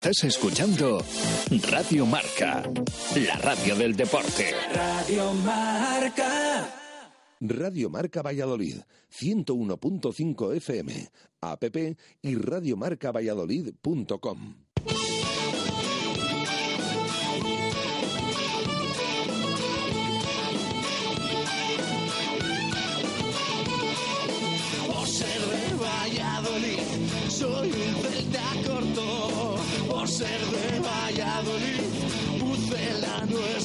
Estás escuchando Radio Marca, la radio del deporte. Radio Marca. Radio Marca Valladolid, 101.5 FM, app y radiomarcavalladolid.com.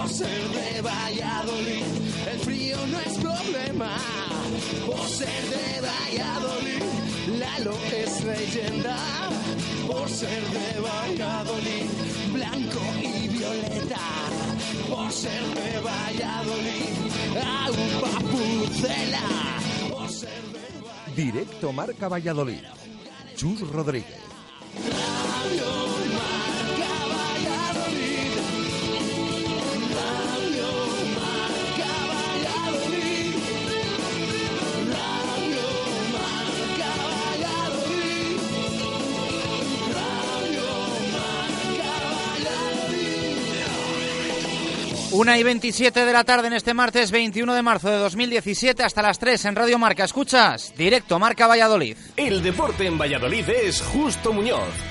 Por ser de Valladolid, el frío no es problema. Por ser de Valladolid, Lalo es leyenda. Por ser de Valladolid, blanco y violeta. Por ser de Valladolid, agua pucela. Por ser de Directo Marca Valladolid. Chus Rodríguez. Una y 27 de la tarde en este martes 21 de marzo de 2017 hasta las 3 en Radio Marca. ¿Escuchas? Directo Marca Valladolid. El deporte en Valladolid es Justo Muñoz.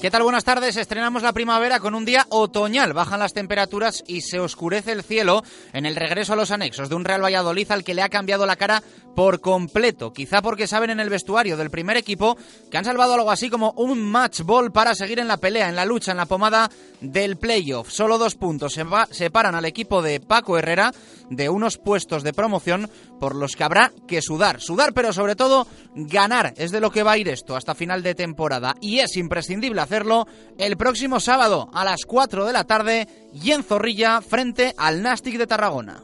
¿Qué tal? Buenas tardes. Estrenamos la primavera con un día otoñal. Bajan las temperaturas y se oscurece el cielo en el regreso a los anexos de un Real Valladolid al que le ha cambiado la cara por completo. Quizá porque saben en el vestuario del primer equipo que han salvado algo así como un match ball para seguir en la pelea, en la lucha, en la pomada del playoff. Solo dos puntos separan al equipo de Paco Herrera de unos puestos de promoción por los que habrá que sudar. Sudar, pero sobre todo ganar. Es de lo que va a ir esto hasta final de temporada. Y es imprescindible hacerlo el próximo sábado a las 4 de la tarde y en Zorrilla frente al Nastic de Tarragona.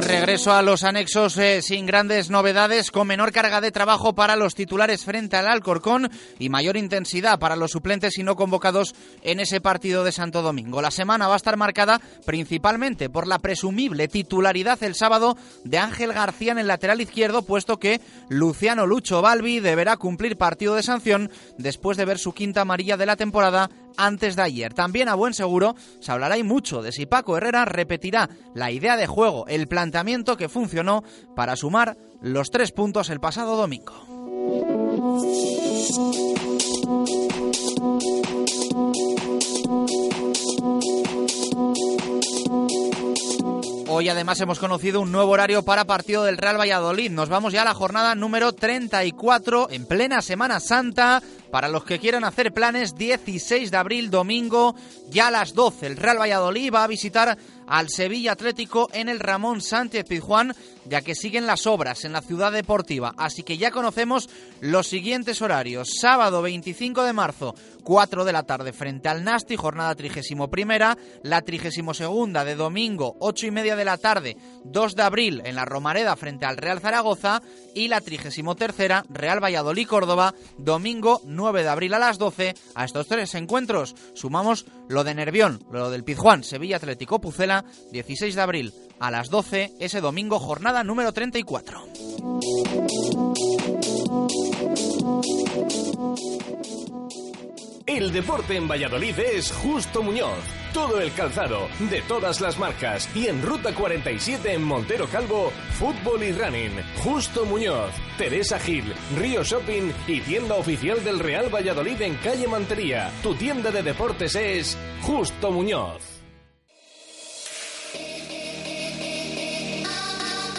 Regreso a los anexos eh, sin grandes novedades, con menor carga de trabajo para los titulares frente al Alcorcón y mayor intensidad para los suplentes y no convocados en ese partido de Santo Domingo. La semana va a estar marcada principalmente por la presumible titularidad el sábado de Ángel García en el lateral izquierdo, puesto que Luciano Lucho Balbi deberá cumplir partido de sanción después de ver su quinta amarilla de la temporada antes de ayer. También a buen seguro se hablará y mucho de si Paco Herrera repetirá la idea de juego, el planteamiento que funcionó para sumar los tres puntos el pasado domingo. Hoy además hemos conocido un nuevo horario para partido del Real Valladolid. Nos vamos ya a la jornada número 34 en plena Semana Santa. Para los que quieran hacer planes, 16 de abril, domingo, ya a las 12. El Real Valladolid va a visitar al Sevilla Atlético en el Ramón Sánchez Pizjuán, ya que siguen las obras en la ciudad deportiva. Así que ya conocemos los siguientes horarios. Sábado 25 de marzo, 4 de la tarde frente al Nasti, jornada 31 primera, la 32 segunda de domingo, 8 y media de la tarde, 2 de abril en la Romareda frente al Real Zaragoza y la 33 tercera, Real Valladolid Córdoba, domingo 9 de abril a las 12. A estos tres encuentros sumamos lo de Nervión, lo del Pizjuán, Sevilla Atlético Pucela, 16 de abril a las 12, ese domingo jornada número 34. El deporte en Valladolid es Justo Muñoz. Todo el calzado, de todas las marcas. Y en Ruta 47 en Montero Calvo, fútbol y running. Justo Muñoz, Teresa Gil, Río Shopping y tienda oficial del Real Valladolid en calle Mantería. Tu tienda de deportes es Justo Muñoz.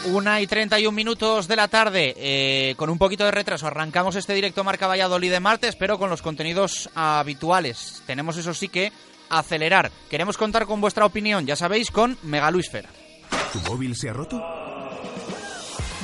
Una y 31 minutos de la tarde, eh, con un poquito de retraso, arrancamos este directo Marca Valladolid de martes, pero con los contenidos habituales. Tenemos eso sí que acelerar. Queremos contar con vuestra opinión, ya sabéis, con Megaluisfer. ¿Tu móvil se ha roto?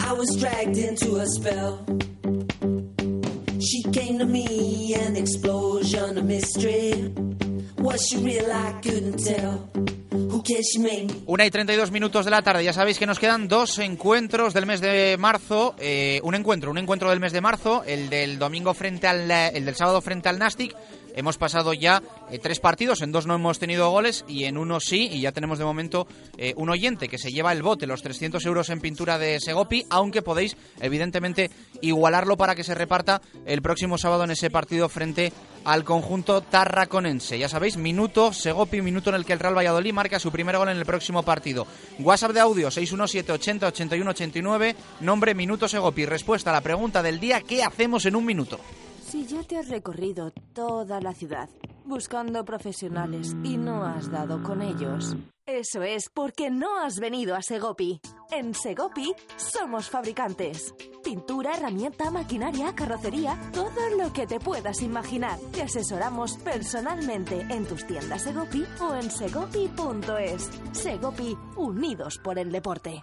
I was dragged into a spell. She came to me, an explosion of mystery. Was she real? I couldn't tell. Una y 32 minutos de la tarde, ya sabéis que nos quedan dos encuentros del mes de marzo. eh, un encuentro, un encuentro del mes de marzo, el del domingo frente al, el del sábado frente al Nastic. Hemos pasado ya eh, tres partidos, en dos no hemos tenido goles y en uno sí, y ya tenemos de momento eh, un oyente que se lleva el bote, los 300 euros en pintura de Segopi, aunque podéis evidentemente igualarlo para que se reparta el próximo sábado en ese partido frente al conjunto tarraconense. Ya sabéis, minuto Segopi, minuto en el que el Real Valladolid marca su primer gol en el próximo partido. WhatsApp de audio 617 80 81 89, nombre Minuto Segopi. Respuesta a la pregunta del día, ¿qué hacemos en un minuto? Si ya te has recorrido toda la ciudad buscando profesionales y no has dado con ellos, eso es porque no has venido a Segopi. En Segopi somos fabricantes. Pintura, herramienta, maquinaria, carrocería, todo lo que te puedas imaginar. Te asesoramos personalmente en tus tiendas Segopi o en segopi.es. Segopi, unidos por el deporte.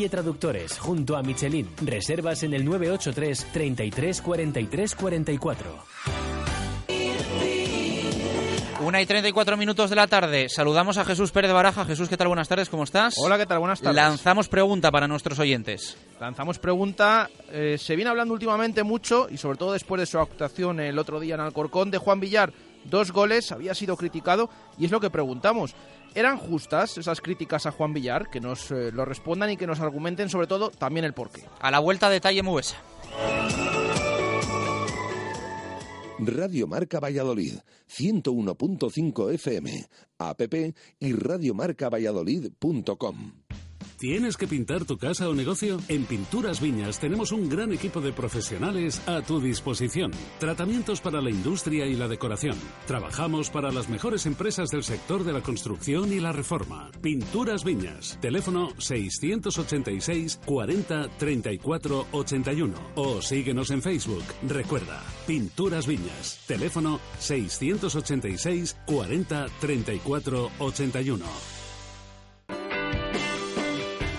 Traductores, junto a Michelin. Reservas en el 983 33 43 44. Una y 34 minutos de la tarde. Saludamos a Jesús Pérez de Baraja. Jesús, ¿qué tal? Buenas tardes, ¿cómo estás? Hola, ¿qué tal? Buenas tardes. Lanzamos pregunta para nuestros oyentes. Lanzamos pregunta. eh, se viene hablando últimamente mucho, y sobre todo después de su actuación el otro día en Alcorcón, de Juan Villar. Dos goles, había sido criticado, y es lo que preguntamos. ¿Eran justas esas críticas a Juan Villar? Que nos eh, lo respondan y que nos argumenten sobre todo también el porqué. A la vuelta detalle MVS. Radio Marca Valladolid, 101.5 FM, app y radiomarcavalladolid.com. ¿Tienes que pintar tu casa o negocio? En Pinturas Viñas tenemos un gran equipo de profesionales a tu disposición. Tratamientos para la industria y la decoración. Trabajamos para las mejores empresas del sector de la construcción y la reforma. Pinturas Viñas. Teléfono 686 40 34 81. O síguenos en Facebook. Recuerda, Pinturas Viñas. Teléfono 686 40 34 81.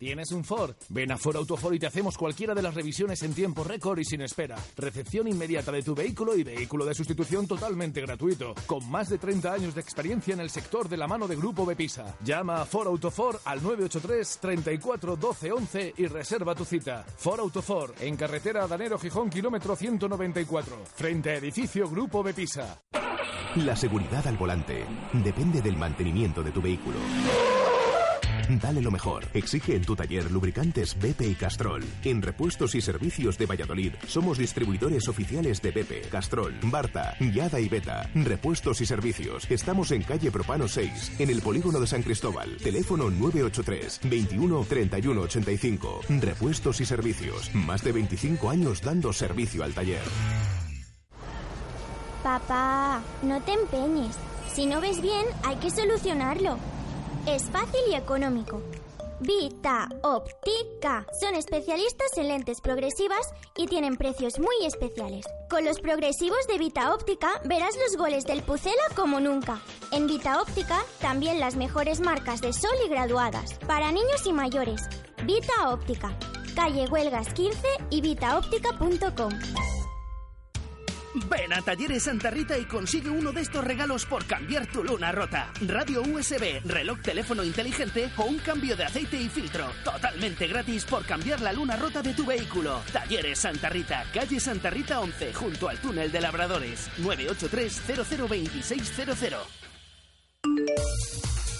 ¿Tienes un Ford? Ven a Ford Autofor y te hacemos cualquiera de las revisiones en tiempo récord y sin espera. Recepción inmediata de tu vehículo y vehículo de sustitución totalmente gratuito. Con más de 30 años de experiencia en el sector de la mano de Grupo Bepisa. Llama a Ford Autofor al 983 34 12 11 y reserva tu cita. Ford Autofor, en carretera Danero Gijón, kilómetro 194. Frente a edificio Grupo Bepisa. La seguridad al volante depende del mantenimiento de tu vehículo. Dale lo mejor. Exige en tu taller lubricantes BP y Castrol. En repuestos y servicios de Valladolid somos distribuidores oficiales de BP, Castrol, Barta, Yada y Beta. Repuestos y servicios. Estamos en calle Propano 6, en el polígono de San Cristóbal. Teléfono 983 21 31 85. Repuestos y servicios. Más de 25 años dando servicio al taller. Papá, no te empeñes. Si no ves bien, hay que solucionarlo. Es fácil y económico. Vita Óptica. Son especialistas en lentes progresivas y tienen precios muy especiales. Con los progresivos de Vita Óptica verás los goles del Pucela como nunca. En Vita Óptica también las mejores marcas de sol y graduadas. Para niños y mayores. Vita Óptica. Calle Huelgas 15 y vitaóptica.com. Ven a Talleres Santa Rita y consigue uno de estos regalos por cambiar tu luna rota. Radio USB, reloj teléfono inteligente o un cambio de aceite y filtro. Totalmente gratis por cambiar la luna rota de tu vehículo. Talleres Santa Rita, calle Santa Rita 11, junto al túnel de Labradores. 983 002600.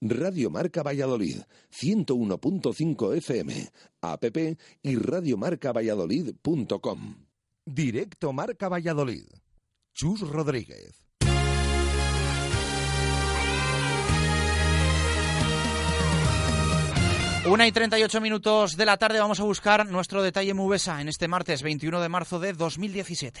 Radio Marca Valladolid, 101.5 FM, app y radiomarcavalladolid.com. Directo Marca Valladolid. Chus Rodríguez. Una y 38 minutos de la tarde vamos a buscar nuestro detalle Mubesa en este martes 21 de marzo de 2017.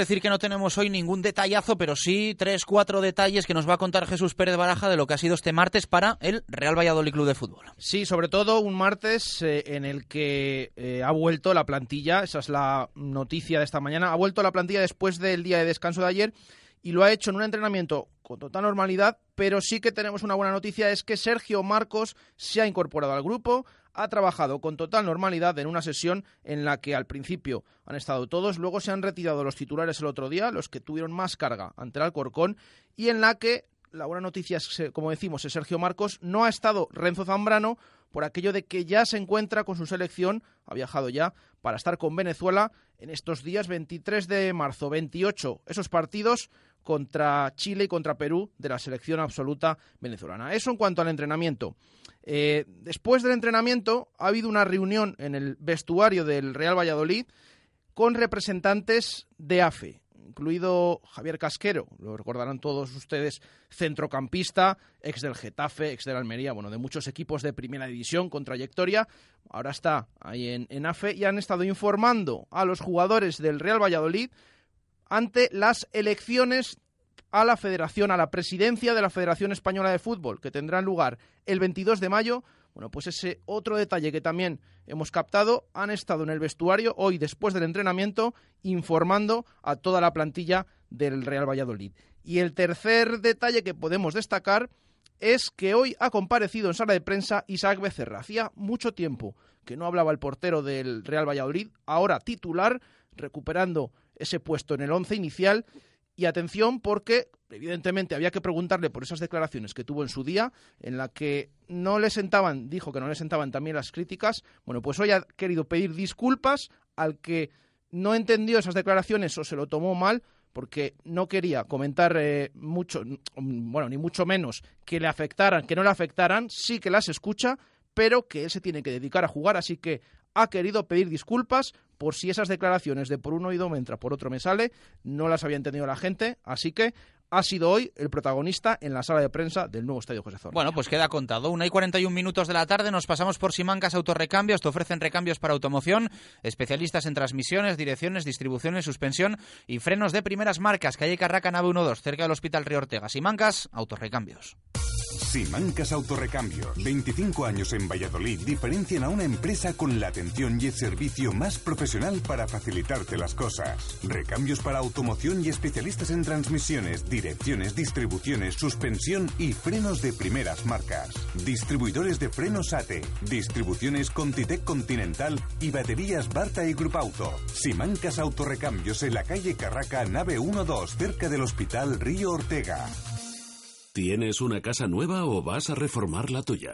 decir que no tenemos hoy ningún detallazo, pero sí tres, cuatro detalles que nos va a contar Jesús Pérez Baraja de lo que ha sido este martes para el Real Valladolid Club de Fútbol. Sí, sobre todo un martes eh, en el que eh, ha vuelto la plantilla, esa es la noticia de esta mañana, ha vuelto la plantilla después del día de descanso de ayer y lo ha hecho en un entrenamiento con total normalidad, pero sí que tenemos una buena noticia, es que Sergio Marcos se ha incorporado al grupo, ha trabajado con total normalidad en una sesión en la que al principio han estado todos, luego se han retirado los titulares el otro día, los que tuvieron más carga ante el Alcorcón, y en la que la buena noticia es, como decimos, es Sergio Marcos, no ha estado Renzo Zambrano por aquello de que ya se encuentra con su selección, ha viajado ya para estar con Venezuela en estos días 23 de marzo, 28, esos partidos contra Chile y contra Perú de la selección absoluta venezolana. Eso en cuanto al entrenamiento. Eh, después del entrenamiento ha habido una reunión en el vestuario del Real Valladolid con representantes de AFE. incluido Javier Casquero, lo recordarán todos ustedes, centrocampista, ex del Getafe, ex del Almería, bueno, de muchos equipos de primera división con trayectoria, ahora está ahí en, en AFE y han estado informando a los jugadores del Real Valladolid ante las elecciones a la Federación, a la presidencia de la Federación Española de Fútbol, que tendrán lugar el 22 de mayo. Bueno, pues ese otro detalle que también hemos captado, han estado en el vestuario hoy después del entrenamiento informando a toda la plantilla del Real Valladolid. Y el tercer detalle que podemos destacar es que hoy ha comparecido en sala de prensa Isaac Becerra. Hacía mucho tiempo que no hablaba el portero del Real Valladolid, ahora titular, recuperando ese puesto en el once inicial. Y atención porque evidentemente había que preguntarle por esas declaraciones que tuvo en su día, en la que no le sentaban, dijo que no le sentaban también las críticas. Bueno, pues hoy ha querido pedir disculpas al que no entendió esas declaraciones o se lo tomó mal porque no quería comentar eh, mucho, bueno, ni mucho menos que le afectaran, que no le afectaran, sí que las escucha, pero que él se tiene que dedicar a jugar, así que ha querido pedir disculpas por si esas declaraciones de por un oído me entra, por otro me sale, no las había entendido la gente, así que ha sido hoy el protagonista en la sala de prensa del nuevo Estadio José Zorrilla. Bueno, pues queda contado. Una y 41 minutos de la tarde nos pasamos por Simancas Autorecambios. Te ofrecen recambios para automoción, especialistas en transmisiones, direcciones, distribuciones, suspensión y frenos de primeras marcas. Calle Carraca, nave 12, cerca del Hospital Río Ortega. Simancas Autorecambios. Simancas Autorecambios, 25 años en Valladolid, diferencian a una empresa con la atención y el servicio más profesional para facilitarte las cosas. Recambios para automoción y especialistas en transmisiones, direcciones, distribuciones, suspensión y frenos de primeras marcas. Distribuidores de frenos ATE, distribuciones Contitec Continental y baterías Barta y Grupo Auto. Simancas Autorecambios en la calle Carraca, nave 12, cerca del Hospital Río Ortega. ¿Tienes una casa nueva o vas a reformar la tuya?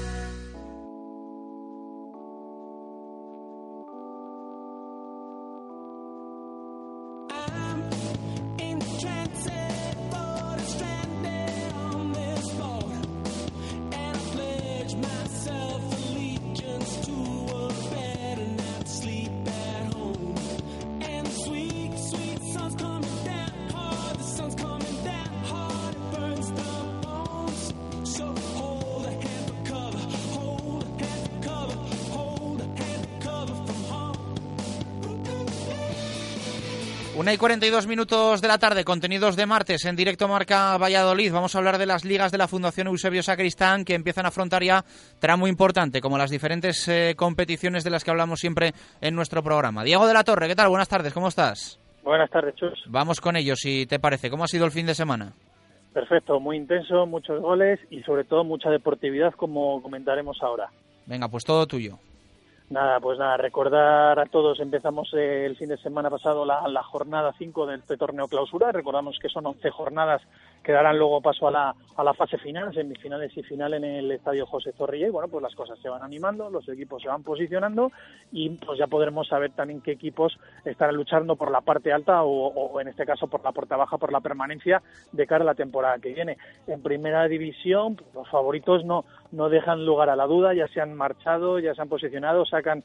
Una y 42 minutos de la tarde, contenidos de martes en directo Marca Valladolid. Vamos a hablar de las ligas de la Fundación Eusebio Sacristán que empiezan a afrontar ya tramo importante, como las diferentes eh, competiciones de las que hablamos siempre en nuestro programa. Diego de la Torre, ¿qué tal? Buenas tardes, ¿cómo estás? Buenas tardes, Chus. Vamos con ellos, si te parece. ¿Cómo ha sido el fin de semana? Perfecto, muy intenso, muchos goles y sobre todo mucha deportividad, como comentaremos ahora. Venga, pues todo tuyo. Nada, pues nada, recordar a todos, empezamos el fin de semana pasado la, jornada 5 del este torneo clausura, recordamos que son 11 jornadas que darán luego paso a la, a la fase final, semifinales y final en el estadio José Zorrilla y bueno, pues las cosas se van animando, los equipos se van posicionando y pues ya podremos saber también qué equipos estarán luchando por la parte alta o, en este caso por la puerta baja, por la permanencia de cara a la temporada que viene. En primera división, pues, los favoritos no, no dejan lugar a la duda, ya se han marchado, ya se han posicionado, sacan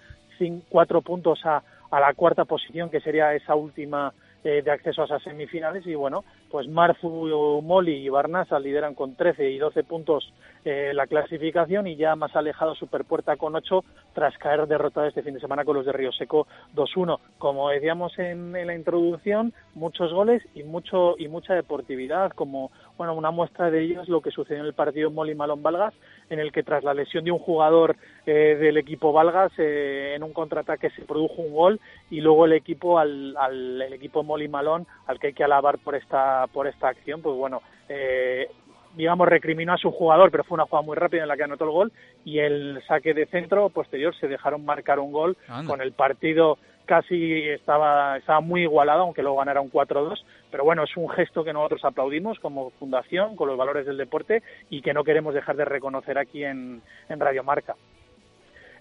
cuatro puntos a, a la cuarta posición, que sería esa última eh, de acceso a esas semifinales. Y bueno, pues Marfu, Moli y Barnasa lideran con 13 y 12 puntos eh, la clasificación y ya más alejado Superpuerta con 8 tras caer derrotada este fin de semana con los de Río Seco 2-1. Como decíamos en, la introducción, muchos goles y mucho y mucha deportividad, como bueno, una muestra de ello es lo que sucedió en el partido Moli Malón Valgas, en el que tras la lesión de un jugador eh, del equipo Valgas eh, en un contraataque se produjo un gol y luego el equipo al, al el equipo Moli Malón al que hay que alabar por esta por esta acción, pues bueno, eh, digamos, recriminó a su jugador, pero fue una jugada muy rápida en la que anotó el gol y el saque de centro posterior se dejaron marcar un gol con el partido casi estaba, estaba muy igualado, aunque luego ganaron 4-2, pero bueno, es un gesto que nosotros aplaudimos como fundación, con los valores del deporte y que no queremos dejar de reconocer aquí en, en Radio Marca.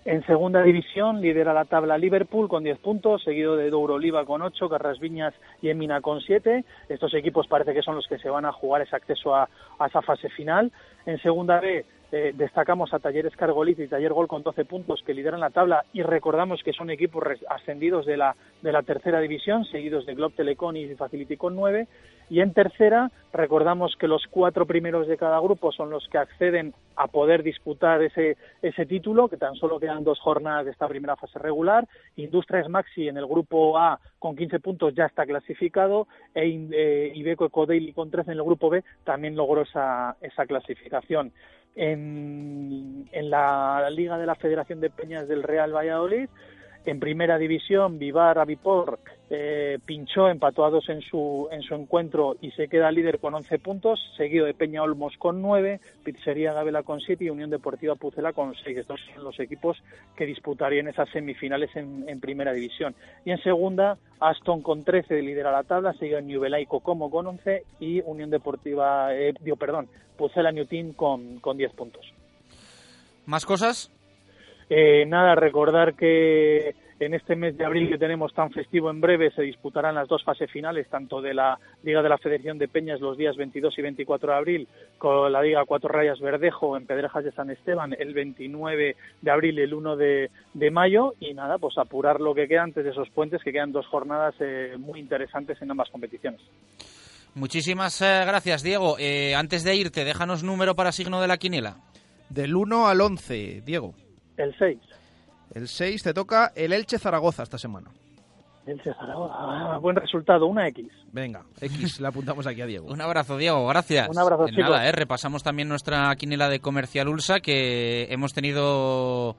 En segunda división lidera la tabla Liverpool con 10 puntos, seguido de Douro Oliva con 8, Carras Viñas y Emina con 7. Estos equipos parece que son los que se van a jugar ese acceso a, a esa fase final. En segunda B eh, destacamos a Talleres Cargoliz y Taller Gol con 12 puntos que lideran la tabla y recordamos que son equipos ascendidos de la, de la tercera división, seguidos de Globe Telecom y Facility con 9. Y en tercera, recordamos que los cuatro primeros de cada grupo son los que acceden a poder disputar ese, ese título, que tan solo quedan dos jornadas de esta primera fase regular. Industrias Maxi en el grupo A con 15 puntos ya está clasificado e eh, Ibeco Ecodaily con 13 en el grupo B también logró esa, esa clasificación. En, en la Liga de la Federación de Peñas del Real Valladolid, en primera división, Vivar Avipor eh, pinchó, empató a dos en su, en su encuentro y se queda líder con 11 puntos, seguido de Peña Olmos con 9, Pizzería Gavela con 7 y Unión Deportiva Pucela con 6. Estos son los equipos que disputarían esas semifinales en, en primera división. Y en segunda, Aston con 13 lidera la tabla, seguido New Belaico como con 11 y Unión Deportiva, eh, dio, perdón, Pucela New Team con, con 10 puntos. ¿Más cosas? Eh, nada, recordar que en este mes de abril que tenemos tan festivo en breve se disputarán las dos fases finales, tanto de la Liga de la Federación de Peñas los días 22 y 24 de abril, con la Liga Cuatro Rayas Verdejo en Pedrejas de San Esteban el 29 de abril y el 1 de, mayo. Y nada, pues apurar lo que queda antes de esos puentes, que quedan dos jornadas eh, muy interesantes en ambas competiciones. Muchísimas eh, gracias, Diego. antes de irte, déjanos número para signo de la quiniela. Del 1 al 11, Diego. El 6. El 6 te toca el Elche Zaragoza esta semana. Elche Zaragoza, ah, buen resultado, una X. Venga, X, le apuntamos aquí a Diego. Un abrazo, Diego, gracias. Un abrazo, chicos. Nada, eh, repasamos también nuestra quinela de Comercial Ulsa, que hemos tenido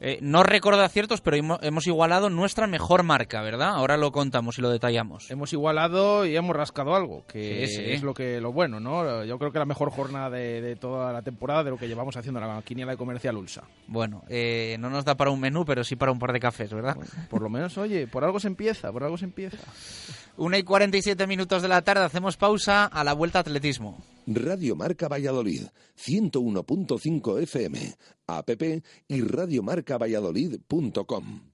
eh, no recuerdo aciertos, pero hemos igualado nuestra mejor marca, ¿verdad? Ahora lo contamos y lo detallamos. Hemos igualado y hemos rascado algo, que es lo que lo bueno, ¿no? Yo creo que la mejor jornada de, toda la temporada de lo que llevamos haciendo la quiniela de comercial Ulsa. Bueno, eh, no nos da para un menú, pero sí para un par de cafés, ¿verdad? por lo menos, oye, por algo se empieza, por algo se empieza. Una y 47 minutos de la tarde, hacemos pausa a la vuelta atletismo. Radio Marca Valladolid, 101.5 FM, app y radiomarcavalladolid.com.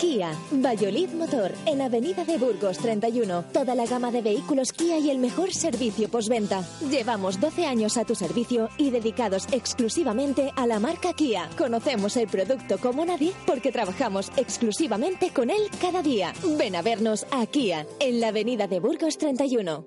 Kia, Valladolid Motor, en Avenida de Burgos 31. Toda la gama de vehículos Kia y el mejor servicio postventa. Llevamos 12 años a tu servicio y dedicados exclusivamente a la marca Kia. Conocemos el producto como nadie porque trabajamos exclusivamente con él cada día. Ven a vernos a Kia, en la Avenida de Burgos 31.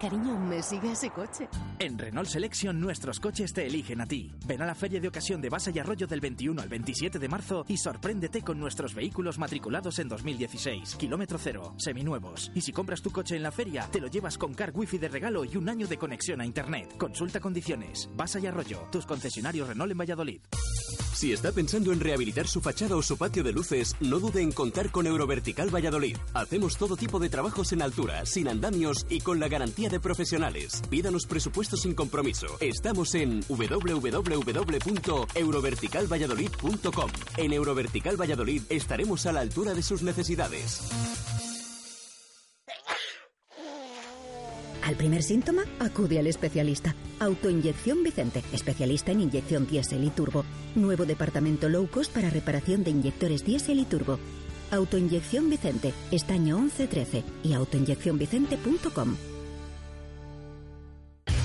Cariño, ¿me sigue ese coche? En Renault Selection nuestros coches te eligen a ti. Ven a la feria de ocasión de Basa y Arroyo del 21 al 27 de marzo y sorpréndete con nuestros vehículos matriculados en 2016, kilómetro cero, seminuevos. Y si compras tu coche en la feria, te lo llevas con car wifi de regalo y un año de conexión a internet. Consulta condiciones. Basa y Arroyo, tus concesionarios Renault en Valladolid. Si está pensando en rehabilitar su fachada o su patio de luces, no dude en contar con Eurovertical Valladolid. Hacemos todo tipo de trabajos en altura, sin andamios y con la garantía de profesionales. Pídanos presupuestos sin compromiso. Estamos en www.euroverticalvalladolid.com. En Eurovertical Valladolid estaremos a la altura de sus necesidades. Al primer síntoma, acude al especialista. Autoinyección Vicente, especialista en inyección diésel y turbo. Nuevo departamento low cost para reparación de inyectores diésel y turbo. Autoinyección Vicente, estaño 1113 y autoinyeccionvicente.com.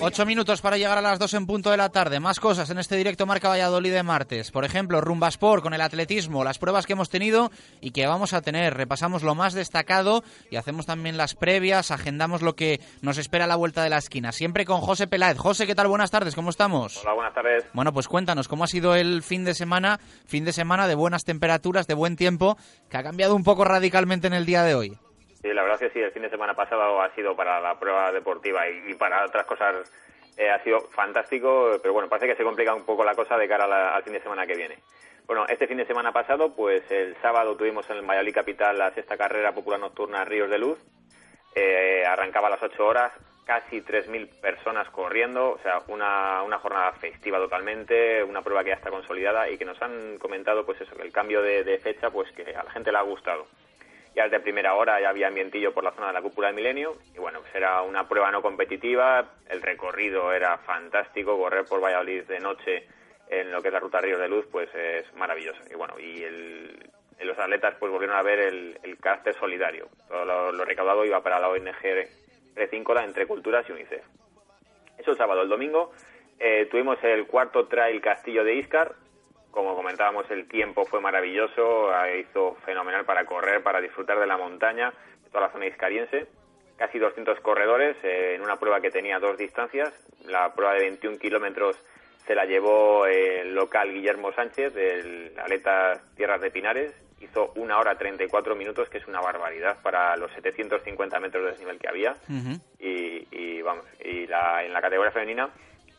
Ocho minutos para llegar a las dos en punto de la tarde. Más cosas en este directo Marca Valladolid de martes. Por ejemplo, Rumbasport con el atletismo, las pruebas que hemos tenido y que vamos a tener. Repasamos lo más destacado y hacemos también las previas, agendamos lo que nos espera a la vuelta de la esquina. Siempre con José Peláez. José, ¿qué tal? Buenas tardes, ¿cómo estamos? Hola, buenas tardes. Bueno, pues cuéntanos, ¿cómo ha sido el fin de semana? Fin de semana de buenas temperaturas, de buen tiempo, que ha cambiado un poco radicalmente en el día de hoy. Sí, la verdad es que sí, el fin de semana pasado ha sido para la prueba deportiva y, para otras cosas eh, ha sido fantástico, pero bueno, parece que se complica un poco la cosa de cara la- al fin de semana que viene. Bueno, este fin de semana pasado, pues el sábado tuvimos en el Valladolid Capital la sexta carrera popular nocturna Ríos de Luz. Eh, arrancaba a las 8 horas, casi 3.000 personas corriendo, o sea, una, una jornada festiva totalmente, una prueba que ya está consolidada y que nos han comentado, pues eso, que el cambio de, de fecha, pues que a la gente le ha gustado. Ya desde primera hora ya había ambientillo por la zona de la cúpula del milenio y bueno, pues era una prueba no competitiva, el recorrido era fantástico, correr por Valladolid de noche en lo que es la ruta Ríos de Luz pues es maravilloso y bueno, y el, los atletas pues volvieron a ver el, el carácter solidario, todo lo, recaudado iba para la ONG Precíncola entre Culturas y UNICEF. Eso el sábado, el domingo eh, tuvimos el cuarto trail Castillo de Iscar, como comentábamos, el tiempo fue maravilloso, eh, hizo fenomenal para correr, para disfrutar de la montaña, de toda la zona iscariense. Casi 200 corredores eh, en una prueba que tenía dos distancias. La prueba de 21 kilómetros se la llevó el local Guillermo Sánchez, del Aleta Tierras de Pinares. Hizo una hora 34 minutos, que es una barbaridad para los 750 metros de desnivel que había. Y, y vamos, y la, en la categoría femenina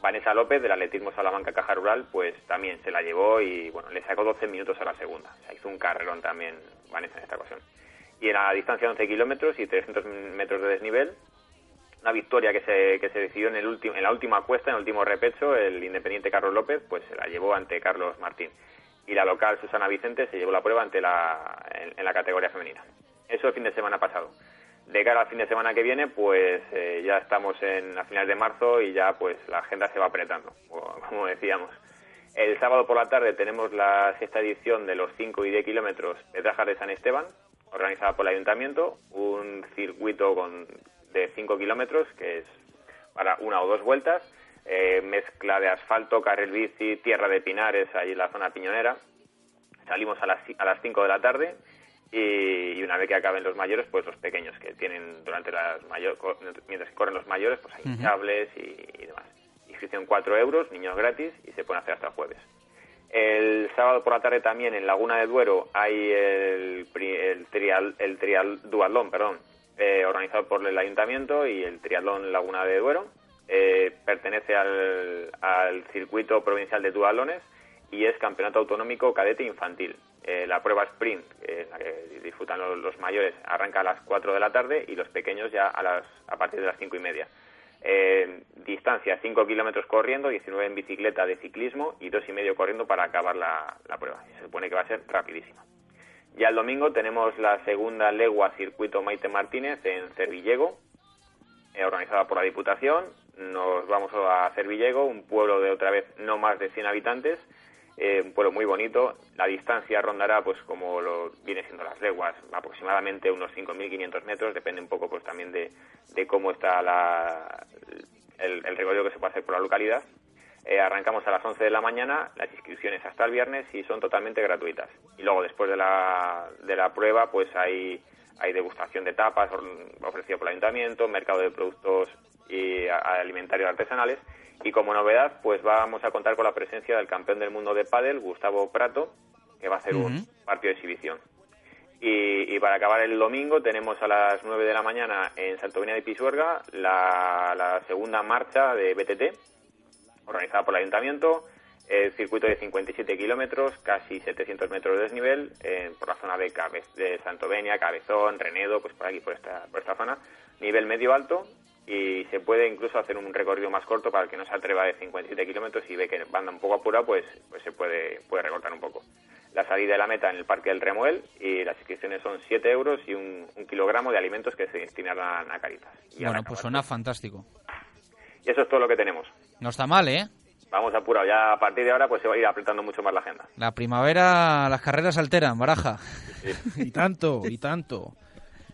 Vanessa López del Atletismo Salamanca Caja Rural, pues también se la llevó y bueno, le sacó 12 minutos a la segunda. Hizo un carrerón también Vanessa en esta ocasión. Y en la distancia de 11 kilómetros y 300 metros de desnivel, una victoria que se, que se decidió en, el último, en la última cuesta, en el último repecho, el independiente Carlos López, pues se la llevó ante Carlos Martín. Y la local Susana Vicente se llevó la prueba ante la, en, en la categoría femenina. Eso el fin de semana pasado de cara al fin de semana que viene, pues eh, ya estamos en a finales de marzo y ya pues la agenda se va apretando, como, decíamos. El sábado por la tarde tenemos la sexta edición de los 5 y 10 kilómetros Petrajas de San Esteban, organizada por el Ayuntamiento, un circuito con, de 5 kilómetros que es para una o dos vueltas, eh, mezcla de asfalto, carril bici, tierra de pinares, ahí en la zona piñonera. Salimos a las, a las 5 de la tarde y, una vez que acaben los mayores, pues los pequeños que tienen durante las mayores, mientras que corren los mayores, pues hay hinchables y, y demás. Inscripción 4 euros, niños gratis y se pueden hacer hasta el jueves. El sábado por la tarde también en Laguna de Duero hay el, el, trial, el trial, duatlón, perdón, eh, organizado por el ayuntamiento y el triatlón Laguna de Duero. Eh, pertenece al, al circuito provincial de duatlones y es campeonato autonómico cadete infantil. Eh, la prueba sprint, eh, la que disfrutan los, mayores, arranca a las 4 de la tarde y los pequeños ya a, las, a partir de las 5 y media. Eh, distancia 5 kilómetros corriendo, 19 en bicicleta de ciclismo y dos y medio corriendo para acabar la, la prueba. Se supone que va a ser rapidísima. Ya el domingo tenemos la segunda legua circuito Maite Martínez en Cervillego, eh, organizada por la Diputación. Nos vamos a Cervillego, un pueblo de otra vez más de 100 habitantes, eh, un pueblo muy bonito. La distancia rondará, pues como lo viene siendo las leguas, aproximadamente unos 5.500 metros, depende un poco pues también de, de cómo está la, el, el recorrido que se puede hacer por la localidad. Eh, arrancamos a las 11 de la mañana, las inscripciones hasta el viernes y son totalmente gratuitas. Y luego después de la, de la prueba pues hay, hay degustación de tapas ofrecido por el ayuntamiento, mercado de productos y alimentarios artesanales. Y como novedad pues vamos a contar con la presencia del campeón del mundo de pádel, Gustavo Prato, que va a hacer un partido de exhibición. Y, y para acabar el domingo tenemos a las 9 de la mañana en Santovenia de Pisuerga la, la segunda marcha de BTT, organizada por el Ayuntamiento, el circuito de 57 kilómetros, casi 700 metros de desnivel, eh, por la zona de, Cabe- de Santovenia, Cabezón, Renedo, pues por aquí, por esta, por esta zona, nivel medio-alto, y se puede incluso hacer un recorrido más corto para el que no se atreva de 57 kilómetros y ve que anda un poco apurado, pues, pues se puede, puede recortar un poco. La salida de la meta en el Parque del Remuel y las inscripciones son 7 euros y un, un kilogramo de alimentos que se destinarán a Caritas. Y, Bueno, pues suena fantástico. y eso es todo lo que tenemos. No está mal, ¿eh? Vamos apurado, ya a partir de ahora pues se va a ir apretando mucho más la agenda. La primavera, las carreras alteran, baraja. Y tanto, y tanto.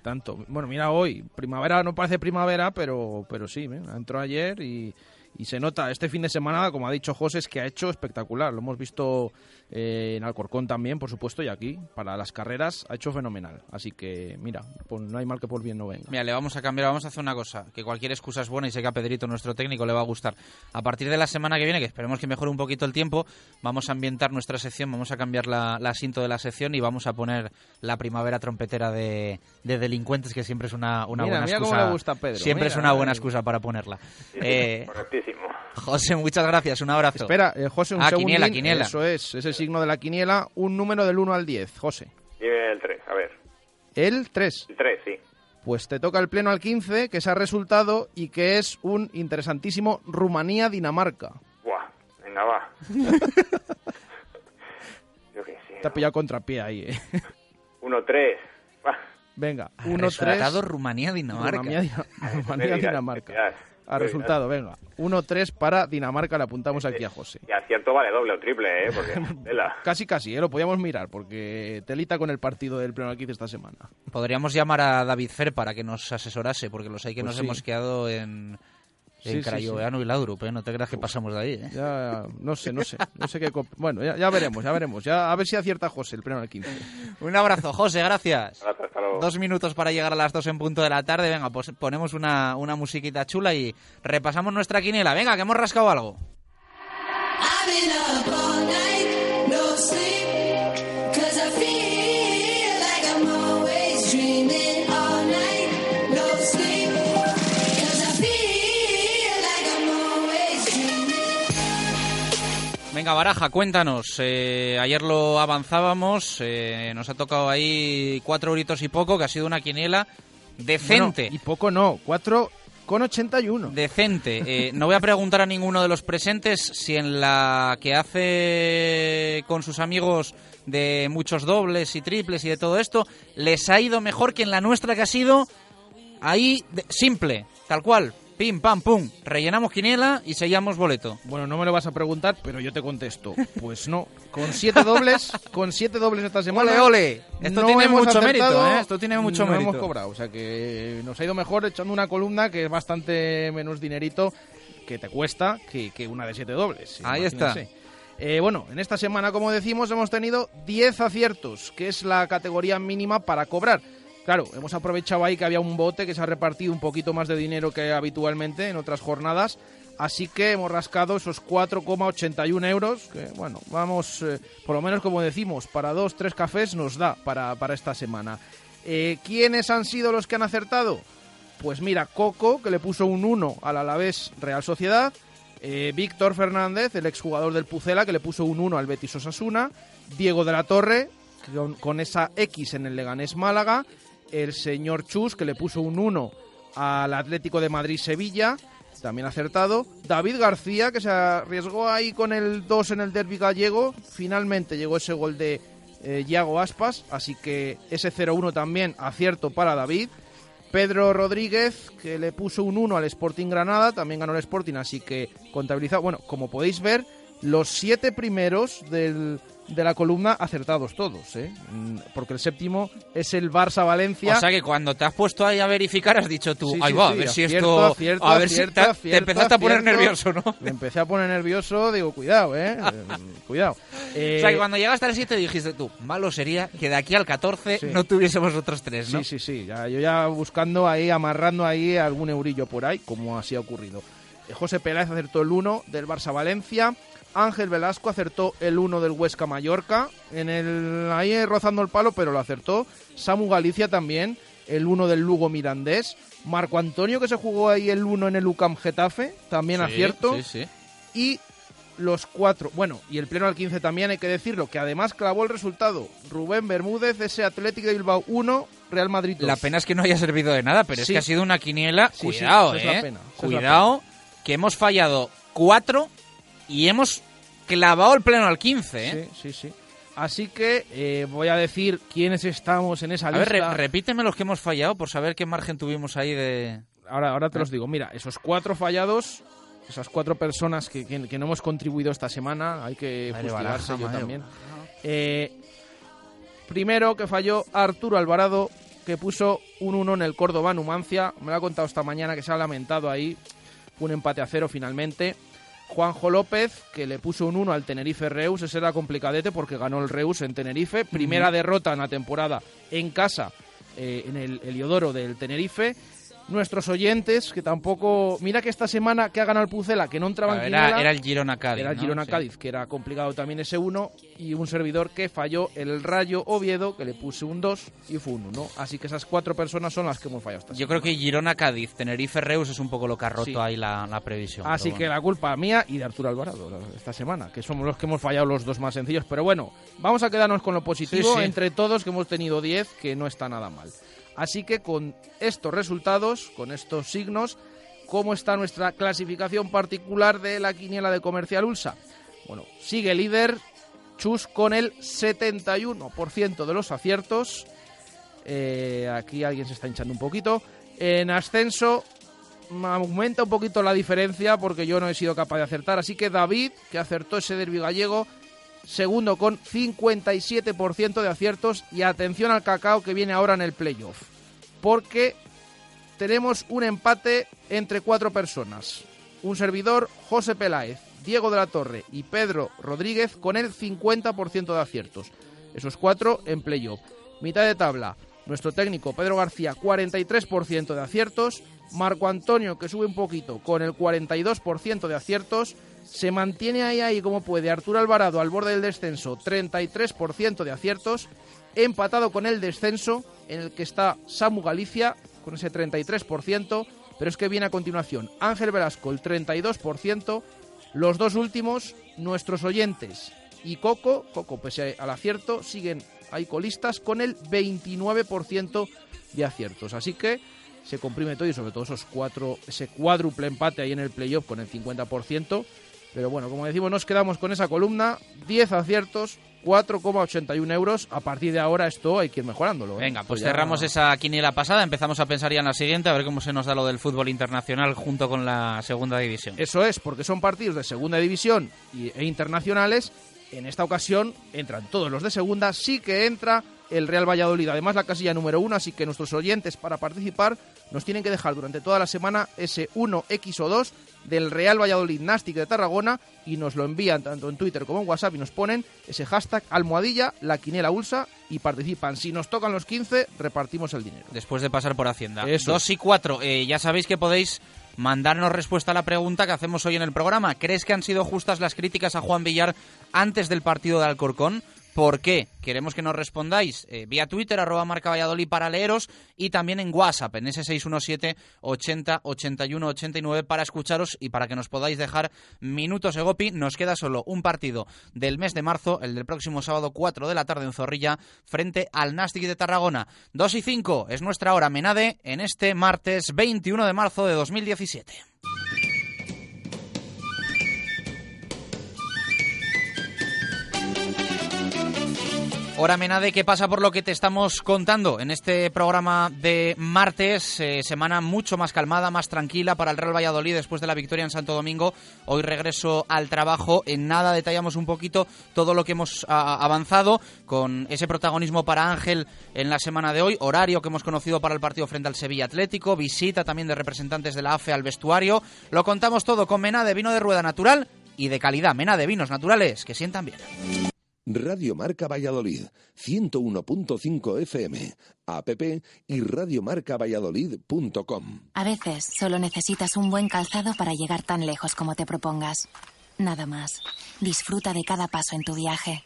Tanto. Bueno, mira hoy, primavera no parece primavera, pero, pero sí, ¿eh? entró ayer y, y se nota. Este fin de semana, como ha dicho José, es que ha hecho espectacular. Lo hemos visto eh, en Alcorcón también, por supuesto, y aquí, para las carreras, ha hecho fenomenal. Así que, mira, pues no hay mal que por bien no venga. Mira, le vamos a cambiar, vamos a hacer una cosa, que cualquier excusa es buena y sé que a Pedrito, nuestro técnico, le va a gustar. A partir de la semana que viene, que esperemos que mejore un poquito el tiempo, vamos a ambientar nuestra sección, vamos a cambiar la, la cinto de la sección y vamos a poner la primavera trompetera de, de delincuentes, que siempre es una, una Mira, buena mira cómo excusa. le gusta a Pedro, siempre es una buena ay. excusa para ponerla. Eh, Correctísimo. José, muchas gracias, un abrazo. Espera, eh, José, un ah, segundín. quiniela, quiniela. Eso es, ese signo de la quiniela, un número del 1 al 10, José. El 3, a ver. El 3. El 3, sí. Pues te toca el pleno al 15, que es el resultado y que es un interesantísimo Rumanía-Dinamarca. Buah, venga, va. Yo qué sé. Te ha pillado contrapié ahí, eh. 1-3. Va. Venga, Ah, 1-3. Resultado Rumanía-Dinamarca. Rumanía-Dinamarca. A resultado, venga. 1-3 para Dinamarca, le apuntamos aquí a José. Y acierto vale doble o triple, ¿eh? Porque. Casi, casi, ¿eh? lo podíamos mirar, porque telita con el partido del pleno al 15 esta semana. Podríamos llamar a David Fer para que nos asesorase, porque los hay que Pues nos sí. hemos quedado en, en Sí, sí, Crayoveano y Laudrup, ¿eh? No te creas que pasamos de ahí, ¿eh? Ya, no sé, no sé, no sé qué... Bueno, ya, ya veremos, ya veremos. Ya, a ver si acierta José el pleno al 15. Un abrazo, José, gracias. Gracias, hasta luego. Dos minutos para llegar a las dos en punto de la tarde. Venga, pues ponemos una, una musiquita chula y repasamos nuestra quiniela. Venga, que hemos rascado algo. Venga, Baraja, cuéntanos. Eh, ayer lo avanzábamos, eh, nos ha tocado ahí cuatro horitos y poco, que ha sido una quiniela decente. Bueno, y poco no, 4 con 81. Decente. Eh, no voy a preguntar a ninguno de los presentes si en la que hace con sus amigos de muchos dobles y triples y de todo esto, les ha ido mejor que en la nuestra que ha sido ahí simple, tal cual. Pim, pam, pum. Rellenamos quiniela y sellamos boleto. Bueno, no me lo vas a preguntar, pero yo te contesto. Pues no, con siete dobles, con siete dobles esta semana. Ole, ole. Esto no tiene hemos mucho mérito, ¿eh? Esto tiene mucho no mérito. hemos cobrado, o sea que nos ha ido mejor echando una columna que es bastante menos dinerito que te cuesta que, que una de siete dobles. Ahí está. Eh, bueno, en esta semana, como decimos, hemos tenido 10 aciertos, que es la categoría mínima para cobrar. Claro, hemos aprovechado ahí que había un bote que se ha repartido un poquito más de dinero que habitualmente en otras jornadas. Así que hemos rascado esos 4,81 euros, que bueno, vamos, eh, por lo menos como decimos, para dos, tres cafés nos da para, para esta semana. Eh, ¿Quiénes han sido los que han acertado? Pues mira, Coco, que le puso un 1 al Alavés Real Sociedad, eh, Víctor Fernández, el exjugador del Pucela, que le puso un 1 al Betis Osasuna, Diego de la Torre, con, con esa X en el Leganés Málaga, el señor Chus, que le puso un 1 al Atlético de Madrid-Sevilla, también acertado. David García, que se arriesgó ahí con el 2 en el derby gallego. Finalmente llegó ese gol de eh, Aspas, así que ese 0-1 también acierto para David. Pedro Rodríguez, que le puso un 1 al Sporting Granada, también ganó el Sporting, así que contabilizado. Bueno, como podéis ver, los siete primeros del, de la columna acertados todos, ¿eh? Mm, porque el séptimo es el Barça-Valencia. O sea que cuando te has puesto ahí a verificar has dicho tú, Sí, ahí sí, va, sí, a ver si acierto, esto... acierto, a ver si acierto, te, te acierto, empezaste a poner nervioso, ¿no? Me empecé a poner nervioso, digo, cuidado, ¿eh? Eh, cuidado. Eh, O sea que cuando llegaste al 7 dijiste tú, malo sería que de aquí al 14 Sí. no tuviésemos otros tres, ¿no? Sí, sí, sí. Ya, yo ya buscando ahí, amarrando ahí algún eurillo por ahí, como así ha ocurrido. Eh, José Peláez acertó el 1 del Barça Valencia. Ángel Velasco acertó el 1 del Huesca Mallorca. En el, ahí eh, rozando el palo, pero lo acertó. Samu Galicia también, el 1 del Lugo Mirandés. Marco Antonio, que se jugó ahí el 1 en el UCAM Getafe, también Sí, acierto. sí, sí. Y los cuatro, bueno, y el pleno al 15 también hay que decirlo, que además clavó el resultado. Rubén Bermúdez, ese Atlético de Bilbao 1, Real Madrid 2. La pena es que no haya servido de nada, pero Sí. es que ha sido una quiniela. Cuidado, esa es la eh. pena, Cuidado, que hemos fallado cuatro y hemos clavado el pleno al 15, ¿eh? Sí, sí, sí. Así que eh, voy a decir quiénes estamos en esa A ver, lista. re- repíteme los que hemos fallado por saber qué margen tuvimos ahí de... ahora, ahora te los digo. Mira, esos cuatro fallados, esas cuatro personas que, que- que no hemos contribuido esta semana, hay que Madre fustigarse baraja, yo también. Eh, primero que falló Arturo Alvarado, que puso un 1 en el Córdoba Numancia. Me lo ha contado esta mañana que se ha lamentado ahí. Un empate a cero finalmente. Juanjo López, que le puso un 1 al Tenerife Reus. Ese era complicadete porque ganó el Reus en Tenerife. Primera derrota en la temporada en casa, eh, en el Heliodoro del Tenerife. Nuestros oyentes, que tampoco. Mira que esta semana que ha ganado el Pucela, que no entraba en Era, era el Girona Cádiz. era el ¿no? Girona Sí. Cádiz, que era complicado también ese 1, y un servidor que falló el Rayo Oviedo, que le puse un 2 y fue un 1. Así que esas cuatro personas son las que hemos fallado esta Yo creo que Girona Cádiz, Tenerife Reus es un poco lo que ha roto Sí. ahí la, la previsión. Así que bueno. la culpa mía y de Arturo Alvarado esta semana, que somos los que hemos fallado los dos más sencillos. Pero bueno, vamos a quedarnos con lo positivo Sí, sí. entre todos, que hemos tenido 10, que no está nada mal. Así que con estos resultados, con estos signos, ¿cómo está nuestra clasificación particular de la quiniela de Comercial Ulsa? Bueno, sigue líder Chus con el 71% de los aciertos. Eh, aquí alguien se está hinchando un poquito. En ascenso aumenta un poquito la diferencia porque yo no he sido capaz de acertar. Así que David, que acertó ese derbi gallego, segundo con 57% de aciertos. Y atención al cacao que viene ahora en el playoff. Porque tenemos un empate entre cuatro personas. Un servidor, José Peláez, Diego de la Torre y Pedro Rodríguez con el 50% de aciertos. Esos cuatro en playoff. Mitad de tabla, nuestro técnico Pedro García, 43% de aciertos. Marco Antonio, que sube un poquito, con el 42% de aciertos. Se mantiene ahí, ahí como puede. Arturo Alvarado al borde del descenso, 33% de aciertos. Empatado con el descenso, en el que está Samu Galicia, con ese 33%. Pero es que viene a continuación Ángel Velasco, el 32%. Los dos últimos, nuestros oyentes y Coco, Coco pese al acierto, siguen ahí colistas con el 29% de aciertos. Así que se comprime todo y sobre todo esos cuatro, ese cuádruple empate ahí en el playoff con el 50%. Pero bueno, como decimos, nos quedamos con esa columna, 10 aciertos, 4,81 euros. A partir de ahora esto hay que ir mejorándolo. ¿eh? Venga, pues ya- cerramos esa quiniela pasada, empezamos a pensar ya en la siguiente, a ver cómo se nos da lo del fútbol internacional junto con la segunda división. Eso es, porque son partidos de segunda división e internacionales. En esta ocasión entran todos los de segunda, sí que entra el Real Valladolid. Además, la casilla número uno, así que nuestros oyentes para participar nos tienen que dejar durante toda la semana ese 1X o 2 del Real Valladolid Nastic de Tarragona y nos lo envían tanto en Twitter como en WhatsApp y nos ponen ese hashtag almohadilla, la quiniela ulsa y participan. Si nos tocan los 15, repartimos el dinero. Después de pasar por Hacienda. Eso 2 y 4, ya sabéis que podéis mandarnos respuesta a la pregunta que hacemos hoy en el programa. ¿Crees que han sido justas las críticas a Juan Villar antes del partido de Alcorcón? ¿Por qué? Queremos que nos respondáis eh, vía Twitter, arroba marca Valladolid para leeros y también en WhatsApp, en ese 617 80 81 89 para escucharos y para que nos podáis dejar minutos Egopi. Nos queda solo un partido del mes de marzo, el del próximo sábado 4 de la tarde en Zorrilla, frente al Nastic de Tarragona. 2 y 5 es nuestra hora Menade en este martes 21 de marzo de 2017. Hora Menade, ¿qué pasa por lo que te estamos contando en este programa de martes? Eh, semana mucho más calmada, más tranquila para el Real Valladolid después de la victoria en Santo Domingo. Hoy regreso al trabajo. En nada detallamos un poquito todo lo que hemos a, avanzado con ese protagonismo para Ángel en la semana de hoy. Horario que hemos conocido para el partido frente al Sevilla Atlético. Visita también de representantes de la AFE al vestuario. Lo contamos todo con Menade, vino de rueda natural y de calidad. Menade, vinos naturales que sientan bien. Radio Marca Valladolid, 101.5 FM, app y radiomarcavalladolid.com. A veces solo necesitas un buen calzado para llegar tan lejos como te propongas. Nada más. Disfruta de cada paso en tu viaje.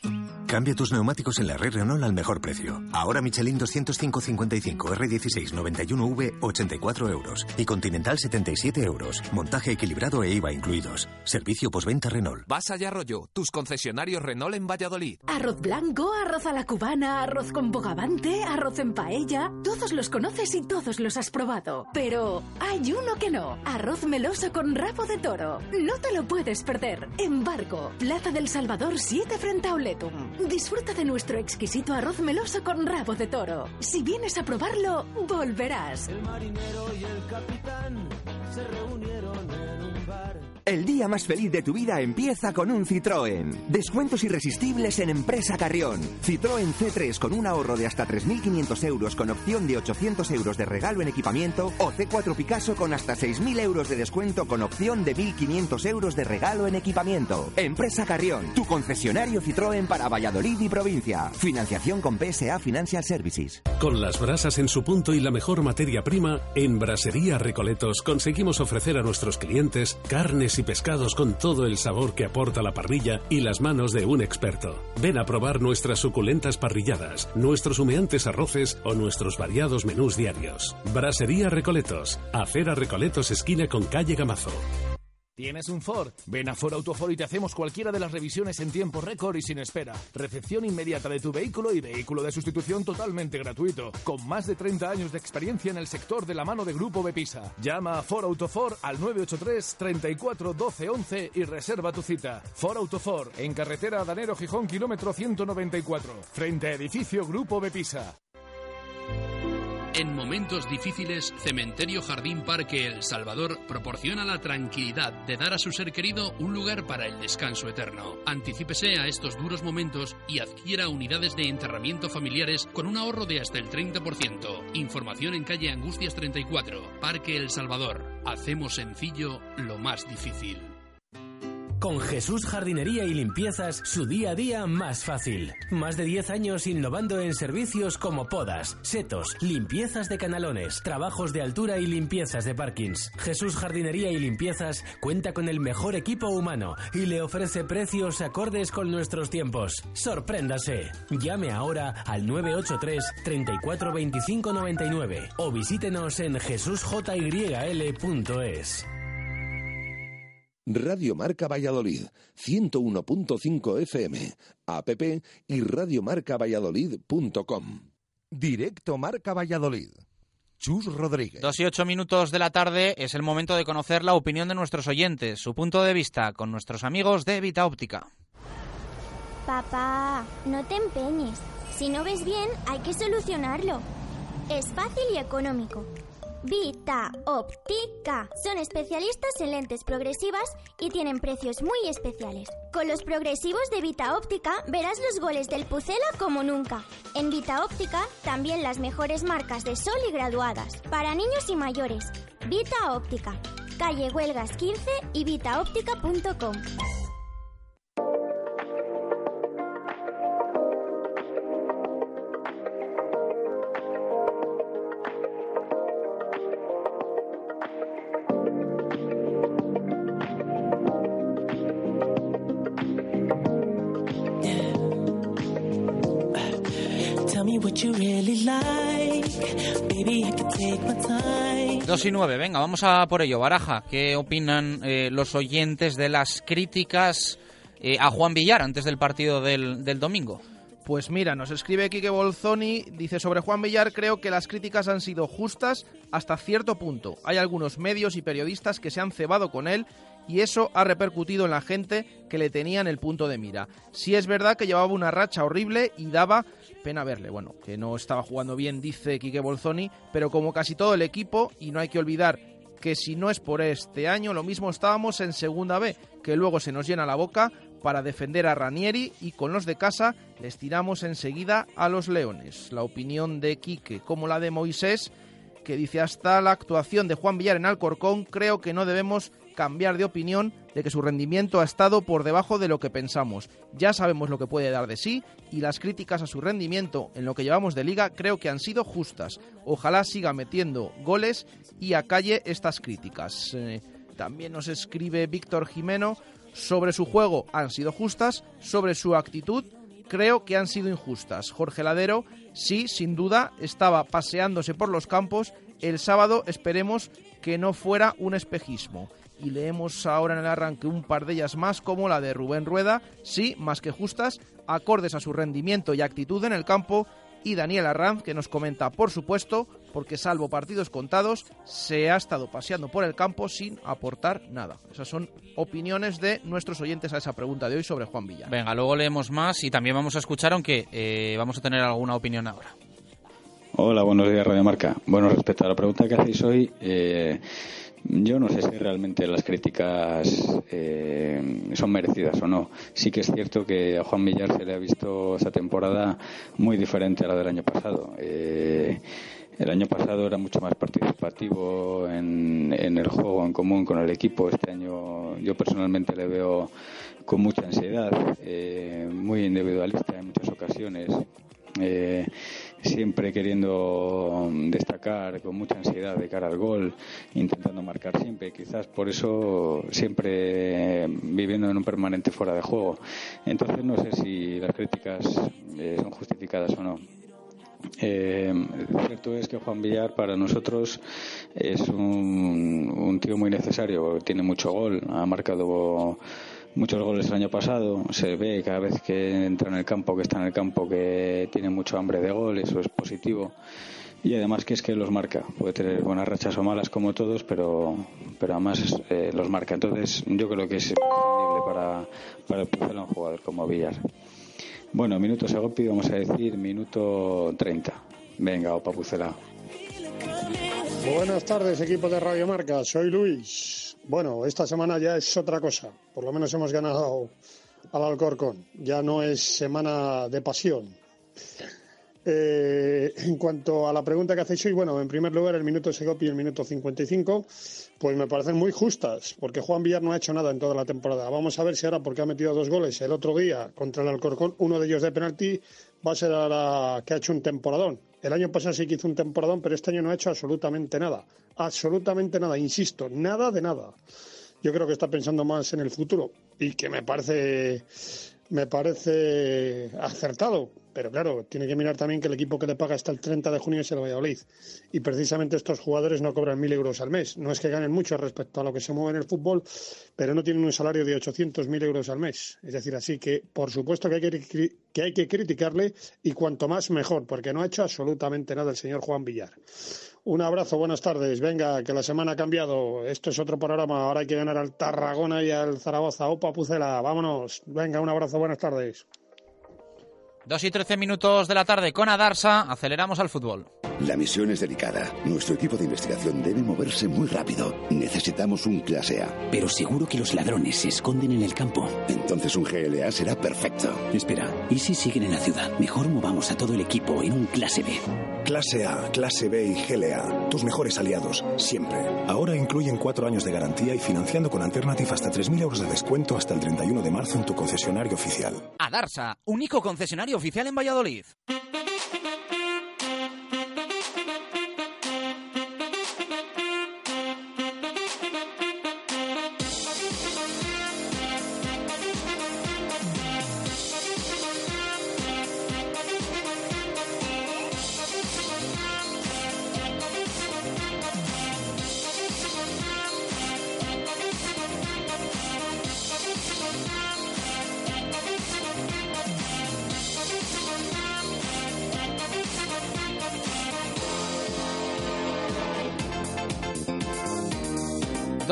Cambia tus neumáticos en la red Renault al mejor precio. Ahora Michelin 205-55 R16 91V 84 euros y Continental 77 euros. Montaje equilibrado e IVA incluidos. Servicio postventa Renault. Vas y Arroyo, tus concesionarios Renault en Valladolid. Arroz blanco, arroz a la cubana, arroz con bogavante, arroz en paella. Todos los conoces y todos los has probado. Pero hay uno que no. Arroz meloso con rabo de toro. No te lo puedes perder. Embargo, Plaza del Salvador 7 frente a Oletum. Disfruta de nuestro exquisito arroz meloso con rabo de toro. Si vienes a probarlo, volverás. El marinero y el capitán se reunieron en. El día más feliz de tu vida empieza con un Citroën. Descuentos irresistibles en Empresa Carrión. Citroën C3 con un ahorro de hasta 3.500 euros con opción de 800 euros de regalo en equipamiento o C4 Picasso con hasta 6.000 euros de descuento con opción de 1.500 euros de regalo en equipamiento. Empresa Carrión, tu concesionario Citroën para Valladolid y provincia. Financiación con PSA Financial Services. Con las brasas en su punto y la mejor materia prima, en Brasería Recoletos conseguimos ofrecer a nuestros clientes carnes y pescados con todo el sabor que aporta la parrilla y las manos de un experto. Ven a probar nuestras suculentas parrilladas, nuestros humeantes arroces o nuestros variados menús diarios. Brasería Recoletos, Acera Recoletos esquina con calle Gamazo. ¿Tienes un Ford? Ven a Ford Autofor y te hacemos cualquiera de las revisiones en tiempo récord y sin espera. Recepción inmediata de tu vehículo y vehículo de sustitución totalmente gratuito. Con más de 30 años de experiencia en el sector de la mano de Grupo Bepisa. Llama a Ford Autofor al 983 34 12 11 y reserva tu cita. Ford Autofor, en carretera Danero Gijón, kilómetro 194. Frente a edificio Grupo Bepisa. En momentos difíciles, Cementerio Jardín Parque El Salvador proporciona la tranquilidad de dar a su ser querido un lugar para el descanso eterno. Anticípese a estos duros momentos y adquiera unidades de enterramiento familiares con un ahorro de hasta el 30%. Información en calle Angustias 34, Parque El Salvador. Hacemos sencillo lo más difícil. Con Jesús Jardinería y Limpiezas, su día a día más fácil. Más de 10 años innovando en servicios como podas, setos, limpiezas de canalones, trabajos de altura y limpiezas de parkings. Jesús Jardinería y Limpiezas cuenta con el mejor equipo humano y le ofrece precios acordes con nuestros tiempos. Sorpréndase. Llame ahora al 983 34 25 99 o visítenos en jesusjyl.es. Radio Marca Valladolid, 101.5 FM, app y radiomarcavalladolid.com. Directo Marca Valladolid. Chus Rodríguez. Dos y ocho minutos de la tarde es el momento de conocer la opinión de nuestros oyentes, su punto de vista con nuestros amigos de Vita Óptica. Papá, no te empeñes. Si no ves bien, hay que solucionarlo. Es fácil y económico. Vita Óptica. Son especialistas en lentes progresivas y tienen precios muy especiales. Con los progresivos de Vita Óptica verás los goles del Pucela como nunca. En Vita Óptica también las mejores marcas de sol y graduadas. Para niños y mayores. Vita Óptica. Calle Huelgas 15 y vitaóptica.com. 2 y 9, venga, vamos a por ello. Baraja, ¿qué opinan eh, los oyentes de las críticas eh, a Juan Villar antes del partido del, del domingo? Pues mira, nos escribe Quique Bolzoni, dice sobre Juan Villar, creo que las críticas han sido justas hasta cierto punto. Hay algunos medios y periodistas que se han cebado con él y eso ha repercutido en la gente que le tenía en el punto de mira. Sí es verdad que llevaba una racha horrible y daba pena verle. Bueno, que no estaba jugando bien, dice Quique Bolzoni, pero como casi todo el equipo, y no hay que olvidar que si no es por este año, lo mismo estábamos en Segunda B, que luego se nos llena la boca para defender a Ranieri y con los de casa les tiramos enseguida a los Leones. La opinión de Quique, como la de Moisés, que dice hasta la actuación de Juan Villar en Alcorcón, creo que no debemos cambiar de opinión de que su rendimiento ha estado por debajo de lo que pensamos. Ya sabemos lo que puede dar de sí y las críticas a su rendimiento en lo que llevamos de liga creo que han sido justas. Ojalá siga metiendo goles y acalle estas críticas. Eh, también nos escribe Víctor Jimeno sobre su juego han sido justas, sobre su actitud creo que han sido injustas. Jorge Ladero, sí, sin duda, estaba paseándose por los campos. El sábado esperemos que no fuera un espejismo. Y leemos ahora en el arranque un par de ellas más, como la de Rubén Rueda, sí, más que justas, acordes a su rendimiento y actitud en el campo. Y Daniel Arranz, que nos comenta, por supuesto, porque salvo partidos contados, se ha estado paseando por el campo sin aportar nada. Esas son opiniones de nuestros oyentes a esa pregunta de hoy sobre Juan Villar. Venga, luego leemos más y también vamos a escuchar, aunque eh, vamos a tener alguna opinión ahora. Hola, buenos días, Radio Marca. Bueno, respecto a la pregunta que hacéis hoy, eh, yo no sé si realmente las críticas eh, son merecidas o no. Sí que es cierto que a Juan Villar se le ha visto esa temporada muy diferente a la del año pasado. Eh, el año pasado era mucho más participativo en, en el juego en común con el equipo. Este año yo personalmente le veo con mucha ansiedad, eh, muy individualista en muchas ocasiones. Eh, siempre queriendo destacar con mucha ansiedad de cara al gol, intentando marcar siempre, quizás por eso siempre viviendo en un permanente fuera de juego. Entonces no sé si las críticas eh, son justificadas o no. Eh, cierto es que Juan Villar para nosotros es un, un tío muy necesario, tiene mucho gol, ha marcado muchos goles el año pasado. Se ve cada vez que entra en el campo, que está en el campo, que tiene mucho hambre de gol, eso es positivo. Y además que es que los marca. Puede tener buenas rachas o malas como todos, pero, pero además eh, los marca. Entonces yo creo que es imprescindible para, para empezar a un jugador como Villar. Bueno, minuto Segopi, vamos a decir minuto 30. Venga, opa Pucela. Buenas tardes, equipo de Radio Marca. Soy Luis. Bueno, esta semana ya es otra cosa. Por lo menos hemos ganado al Alcorcón. Ya no es semana de pasión. Eh, en cuanto a la pregunta que hacéis hoy, bueno, en primer lugar, el minuto Segopi y el minuto 55, pues me parecen muy justas, porque Juan Villar no ha hecho nada en toda la temporada. Vamos a ver si ahora, porque ha metido dos goles el otro día contra el Alcorcón, uno de ellos de penalti, va a ser ahora que ha hecho un temporadón. El año pasado sí que hizo un temporadón, pero este año no ha hecho absolutamente nada. Absolutamente nada, insisto, nada de nada. Yo creo que está pensando más en el futuro y que me parece me parece acertado. Pero claro, tiene que mirar también que el equipo que le paga hasta el 30 de junio es el Valladolid. Y precisamente estos jugadores no cobran mil euros al mes. No es que ganen mucho respecto a lo que se mueve en el fútbol, pero no tienen un salario de 800.000 euros al mes. Es decir, así que por supuesto que hay que, que hay que criticarle y cuanto más mejor, porque no ha hecho absolutamente nada el señor Juan Villar. Un abrazo, buenas tardes. Venga, que la semana ha cambiado. Esto es otro programa. Ahora hay que ganar al Tarragona y al Zaragoza. Opa, Pucela, vámonos. Venga, un abrazo, buenas tardes. 2 y 13 minutos de la tarde con Adarsa, aceleramos al fútbol. La misión es delicada. Nuestro equipo de investigación debe moverse muy rápido. Necesitamos un clase A. Pero seguro que los ladrones se esconden en el campo. Entonces un GLA será perfecto. Espera, ¿y si siguen en la ciudad? Mejor movamos a todo el equipo en un clase B. Clase A, clase B y GLA. Tus mejores aliados, siempre. Ahora incluyen cuatro años de garantía y financiando con Alternative hasta 3.000 euros de descuento hasta el 31 de marzo en tu concesionario oficial. Adarsa, único concesionario oficial en Valladolid.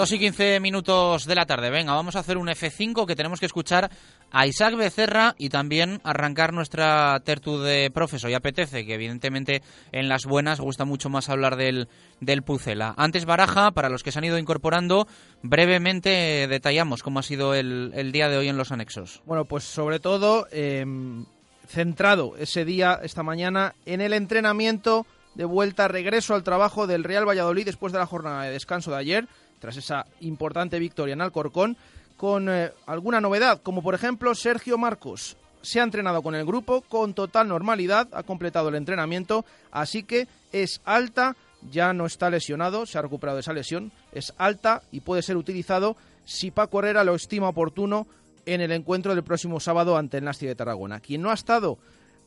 Dos y quince minutos de la tarde. Venga, vamos a hacer un F5 que tenemos que escuchar a Isaac Becerra y también arrancar nuestra tertu de profesor. Y apetece, que evidentemente en las buenas gusta mucho más hablar del, del Pucela. Antes Baraja, para los que se han ido incorporando, brevemente detallamos cómo ha sido el, el día de hoy en los anexos. Bueno, pues sobre todo eh, centrado ese día, esta mañana, en el entrenamiento de vuelta, regreso al trabajo del Real Valladolid después de la jornada de descanso de ayer tras esa importante victoria en Alcorcón, con eh, alguna novedad, como por ejemplo Sergio Marcos. Se ha entrenado con el grupo con total normalidad, ha completado el entrenamiento, así que es alta, ya no está lesionado, se ha recuperado de esa lesión, es alta y puede ser utilizado si Paco Herrera lo estima oportuno en el encuentro del próximo sábado ante el Nasti de Tarragona. Quien no ha estado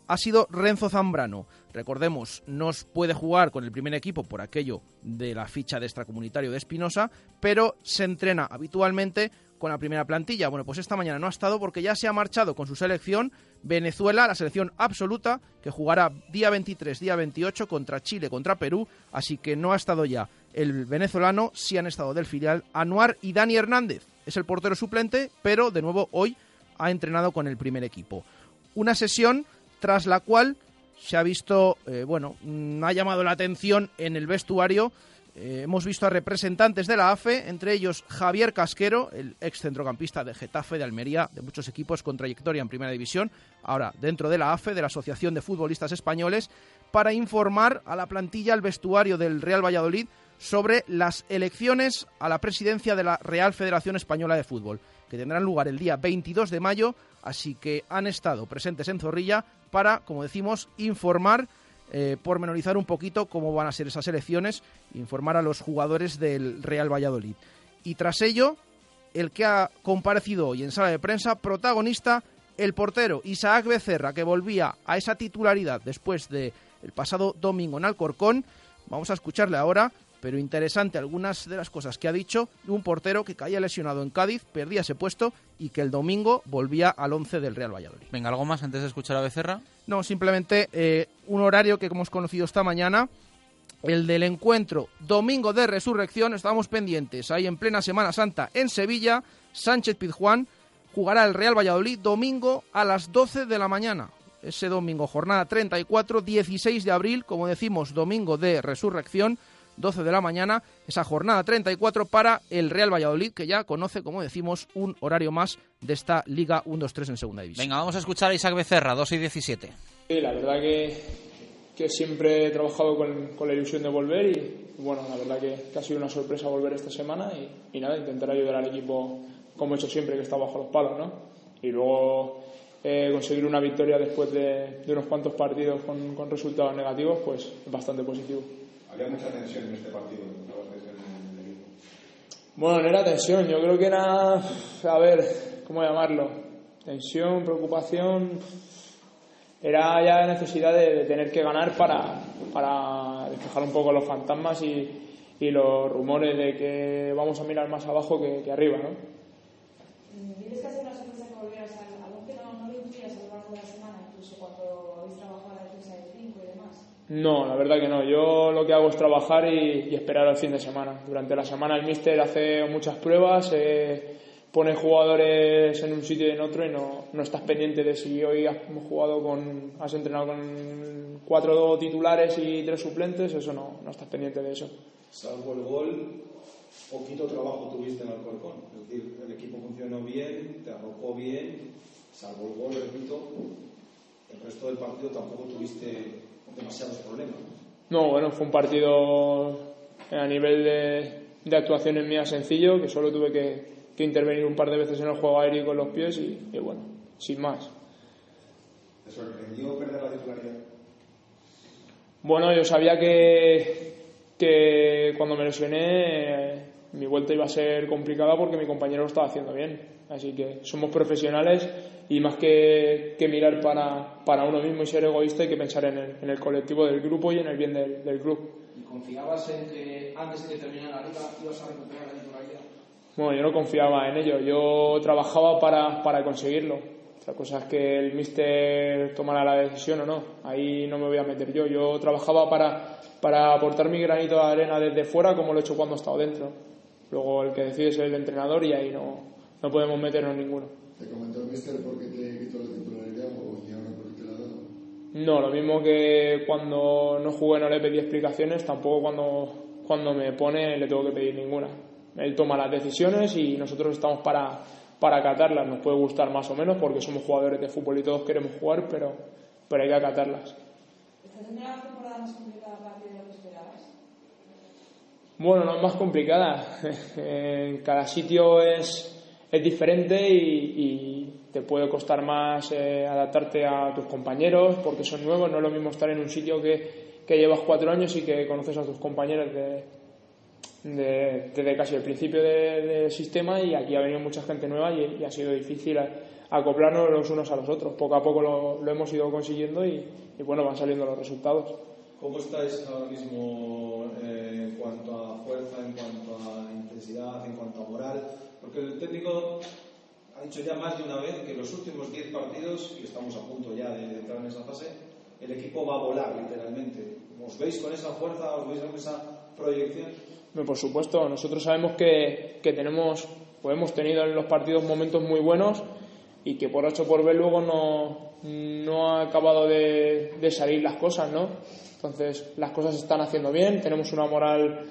ha sido Renzo Zambrano. Recordemos, no puede jugar con el primer equipo por aquello de la ficha de extracomunitario de Espinosa, pero se entrena habitualmente con la primera plantilla. Bueno, pues esta mañana no ha estado porque ya se ha marchado con su selección Venezuela, la selección absoluta, que jugará día 23, día 28 contra Chile, contra Perú, así que no ha estado ya el venezolano, sí han estado del filial Anuar y Dani Hernández. Es el portero suplente, pero de nuevo hoy ha entrenado con el primer equipo. Una sesión tras la cual se ha visto, eh, bueno, mm, ha llamado la atención en el vestuario. Eh, hemos visto a representantes de la AFE, entre ellos Javier Casquero, el ex centrocampista de Getafe, de Almería, de muchos equipos con trayectoria en Primera División, ahora dentro de la AFE, de la Asociación de Futbolistas Españoles, para informar a la plantilla, al vestuario del Real Valladolid, sobre las elecciones a la presidencia de la Real Federación Española de Fútbol, que tendrán lugar el día 22 de mayo, así que han estado presentes en Zorrilla para, como decimos, informar, eh, pormenorizar un poquito cómo van a ser esas elecciones, informar a los jugadores del Real Valladolid. Y tras ello, el que ha comparecido hoy en sala de prensa, protagonista, el portero Isaac Becerra, que volvía a esa titularidad después del pasado domingo en Alcorcón. Vamos a escucharle ahora pero interesante algunas de las cosas que ha dicho un portero que caía lesionado en Cádiz, perdía ese puesto y que el domingo volvía al 11 del Real Valladolid. Venga, ¿algo más antes de escuchar a Becerra? No, simplemente eh, un horario que hemos conocido esta mañana, el del encuentro domingo de resurrección, estamos pendientes, ahí en plena Semana Santa en Sevilla, Sánchez Pizjuán jugará el Real Valladolid domingo a las 12 de la mañana. Ese domingo, jornada 34, 16 de abril, como decimos, domingo de resurrección 12 de la mañana, esa jornada 34 para el Real Valladolid, que ya conoce, como decimos, un horario más de esta Liga 1-2-3 en Segunda División. Venga, vamos a escuchar a Isaac Becerra, 2 y 17. Sí, la verdad que, que siempre he trabajado con, con, la ilusión de volver y, bueno, la verdad que, que, ha sido una sorpresa volver esta semana y, y, nada, intentar ayudar al equipo como he hecho siempre, que está bajo los palos, ¿no? Y luego eh, conseguir una victoria después de, de unos cuantos partidos con, con resultados negativos, pues es bastante positivo. Había mucha tensión en este partido. Bueno, no era tensión, yo creo que era, a ver, ¿cómo llamarlo? Tensión, preocupación. Era ya necesidad de, tener que ganar para, para despejar un poco los fantasmas y, y, los rumores de que vamos a mirar más abajo que, que arriba, ¿no? ¿Tienes que hacer una sorpresa que volvieras al, al 11 no, no lo incluyas a lo largo de la semana, incluso cuando habéis trabajado la defensa de 5 y demás? No, la verdad que no. Yo lo que hago es trabajar y, y esperar al fin de semana. Durante la semana el míster hace muchas pruebas, eh, pone jugadores en un sitio y en otro y no, no estás pendiente de si hoy has jugado con, has entrenado con cuatro titulares y tres suplentes, eso no, no estás pendiente de eso. Salvo el gol, poquito trabajo tuviste en Alcorcón. Es decir, el equipo funcionó bien, te arropó bien, salvo el gol, repito, el resto del partido tampoco tuviste demasiados problemas. No, bueno, fue un partido a nivel de, de actuaciones mías sencillo, que solo tuve que, que, intervenir un par de veces en el juego aéreo con los pies y, y bueno, sin más. ¿Te sorprendió perder la titularidad? Bueno, yo sabía que, que cuando me lesioné mi vuelta iba a ser complicada porque mi compañero lo estaba haciendo bien. Así que somos profesionales y más que, que mirar para, para, uno mismo y ser egoísta hay que pensar en el, en el colectivo del grupo y en el bien del, del, club. ¿Y confiabas en que antes de que terminara la liga ibas a recuperar la titularidad? Bueno, yo no confiaba en ello, yo trabajaba para, para conseguirlo. Otra cosa es que el míster tomara la decisión o no, ahí no me voy a meter yo. Yo trabajaba para, para aportar mi granito de arena desde fuera como lo he hecho cuando he estado dentro. luego el que decide es el entrenador y ahí no, no podemos meternos ninguno. ¿Te comentó el mister por qué te quitó la titularidad o ni ahora por qué te la ha dado? No, lo mismo que cuando no jugué no le pedí explicaciones, tampoco cuando, cuando me pone le tengo que pedir ninguna. Él toma las decisiones y nosotros estamos para, para acatarlas. Nos puede gustar más o menos porque somos jugadores de fútbol y todos queremos jugar, pero, pero hay que acatarlas. ¿Estás en temporada más complicada para ti de lo que esperabas? Bueno, no es más complicada. En cada sitio es, es diferente y, y te puede costar más eh, adaptarte a tus compañeros porque son nuevos. No es lo mismo estar en un sitio que, que llevas cuatro años y que conoces a tus compañeros de, de- desde casi el principio de- del sistema y aquí ha venido mucha gente nueva y, ha sido difícil acoplarnos los unos a los otros. Poco a poco lo, lo hemos ido consiguiendo y, y bueno, van saliendo los resultados. ¿Cómo estáis ahora mismo eh, en cuanto a fuerza, en cuanto a intensidad, en cuanto a moral? Porque el técnico ha dicho ya más de una vez que los últimos 10 partidos, y estamos a punto ya de, entrar en esa fase, el equipo va a volar literalmente. ¿Os veis con esa fuerza? ¿Os veis con esa proyección? Hombre, Por supuesto, nosotros sabemos que, que tenemos, pues hemos tenido en los partidos momentos muy buenos y que por H por B luego no, no ha acabado de, de salir las cosas, ¿no? Entonces, las cosas se están haciendo bien, tenemos una moral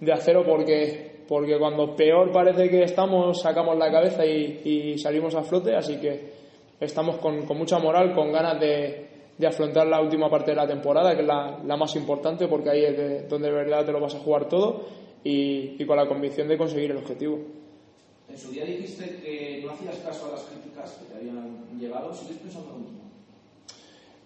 de acero porque, porque cuando peor parece que estamos, sacamos la cabeza y, y salimos a flote, así que estamos con, con mucha moral, con ganas de, de afrontar la última parte de la temporada, que es la, la más importante, porque ahí es de- donde de verdad te lo vas a jugar todo y, y con la convicción de conseguir el objetivo. En su día dijiste que no hacías caso a las críticas que te habían llegado. ¿Sigues pensando lo mismo?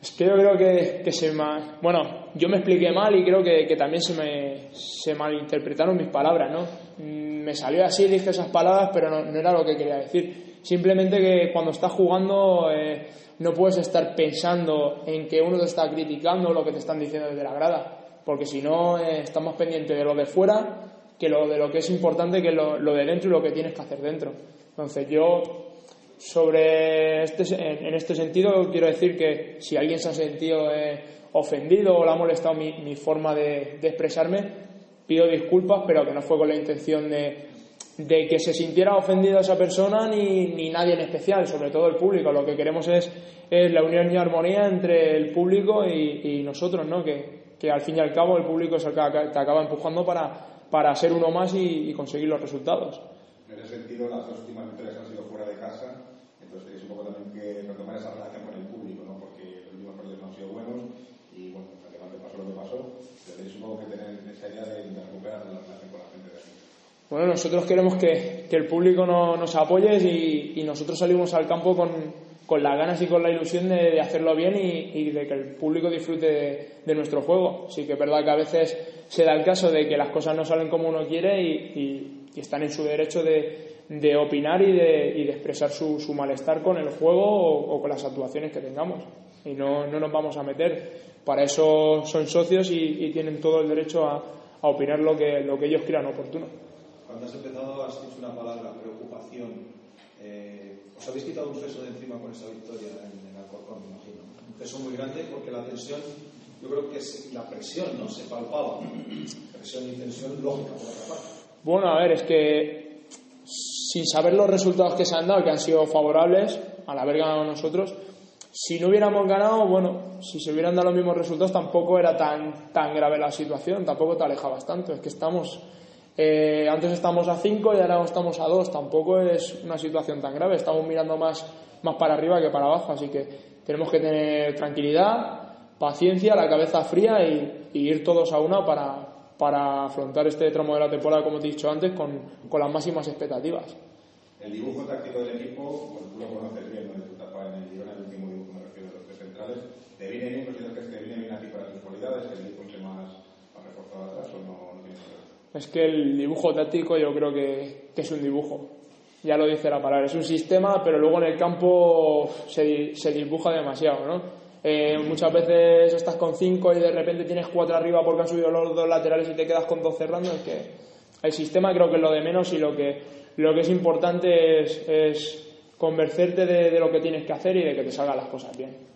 Es que yo creo que, que se ma- Bueno, yo me expliqué mal y creo que, que también se me se malinterpretaron mis palabras, ¿no? Mm, Me salió así, dije esas palabras, pero no, era lo que quería decir. Simplemente que cuando estás jugando eh, no puedes estar pensando en que uno te está criticando lo que te están diciendo desde la grada, porque si no eh, estás más pendiente de lo de fuera que lo de lo que es importante, que lo, lo de dentro y lo que tienes que hacer dentro. Entonces yo sobre este, en, en este sentido quiero decir que si alguien se ha sentido eh, ofendido o le ha molestado mi, mi forma de, de expresarme, pido disculpas, pero que no fue con la intención de, de que se sintiera ofendido esa persona ni, ni nadie en especial, sobre todo el público. Lo que queremos es, es la unión y armonía entre el público y, y nosotros, ¿no? que, que al fin y al cabo el público es el que te acaba empujando para, para ser uno más y, y conseguir los resultados. En ese sentido, las últimas victorias han sido fuera de casa, entonces tenéis un poco también que retomar esa relación con el público, ¿no? porque los últimos partidos no han sido buenos y bueno, al final te pasó lo que pasó, pero tenéis un poco que tener esa idea de, de recuperar la relación con la gente de aquí. Bueno, nosotros queremos que, el público no- nos apoye y, nosotros salimos al campo con, las ganas y con la ilusión de, hacerlo bien y, de que el público disfrute de, nuestro juego. Sí que es verdad que a veces se da el caso de que las cosas no salen como uno quiere y, están en su derecho de, opinar y de, expresar su, su malestar con el juego o, con las actuaciones que tengamos. Y no, no nos vamos a meter. Para eso son socios y, tienen todo el derecho a, a opinar lo que, lo que ellos crean oportuno. Cuando has empezado has dicho una palabra, preocupación. Eh, os habéis quitado un peso de encima con esa victoria en, en Alcorcón, me imagino. Un peso muy grande porque la tensión, yo creo que es la presión, ¿no? Se palpaba. Presión y tensión lógica por otra parte. Bueno, a ver, es que sin saber los resultados que se han dado, que han sido favorables al haber ganado nosotros, si no hubiéramos ganado, bueno, si se hubieran dado los mismos resultados, tampoco era tan, tan grave la situación, tampoco te alejabas tanto. Es que estamos, eh, antes estamos a 5 y ahora estamos a 2, tampoco es una situación tan grave, estamos mirando más, más para arriba que para abajo, así que tenemos que tener tranquilidad, paciencia, la cabeza fría y, y ir todos a una para, para afrontar este tramo de la temporada, como te he dicho antes, con, con las máximas expectativas. El dibujo táctico del equipo, bueno, tú lo conoces bien, ¿no? de tu etapa en el Girona, el último dibujo me refiero a los tres centrales. ¿Te viene bien? ¿Consideras que te viene bien a ti para tus cualidades? ¿Que el equipo esté más, más reforzado atrás o no, no tienes que ver? Es que el dibujo táctico yo creo que, es un dibujo. Ya lo dice la palabra, es un sistema, pero luego en el campo se, di- se dibuja demasiado, ¿no? Eh, muchas veces estás con cinco y de repente tienes cuatro arriba porque han subido los dos laterales y te quedas con dos cerrando. Es que el sistema creo que es lo de menos y lo que, lo que es importante es, convencerte de, lo que tienes que hacer y de que te salgan las cosas bien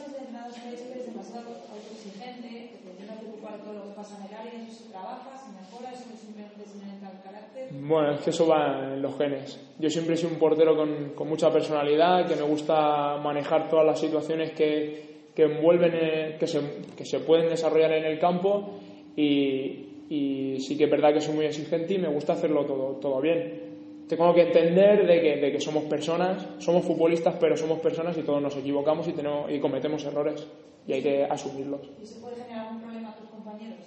de entrenadores me ha dicho que eres demasiado autoexigente, que te tienes que ocupar todo lo que pasa en el área, eso se trabaja, se mejora, eso simplemente se inventa el carácter. Bueno, es que eso va en los genes. Yo siempre he sido un portero con, con mucha personalidad, que me gusta manejar todas las situaciones que, que envuelven, eh, que, se, que se pueden desarrollar en el campo y, y sí que es verdad que soy muy exigente y me gusta hacerlo todo, todo bien. Tengo que entender de que, de que somos personas, somos futbolistas, pero somos personas y todos nos equivocamos y, tenemos, y cometemos errores y hay que asumirlos. ¿Y se puede generar algún problema a tus compañeros?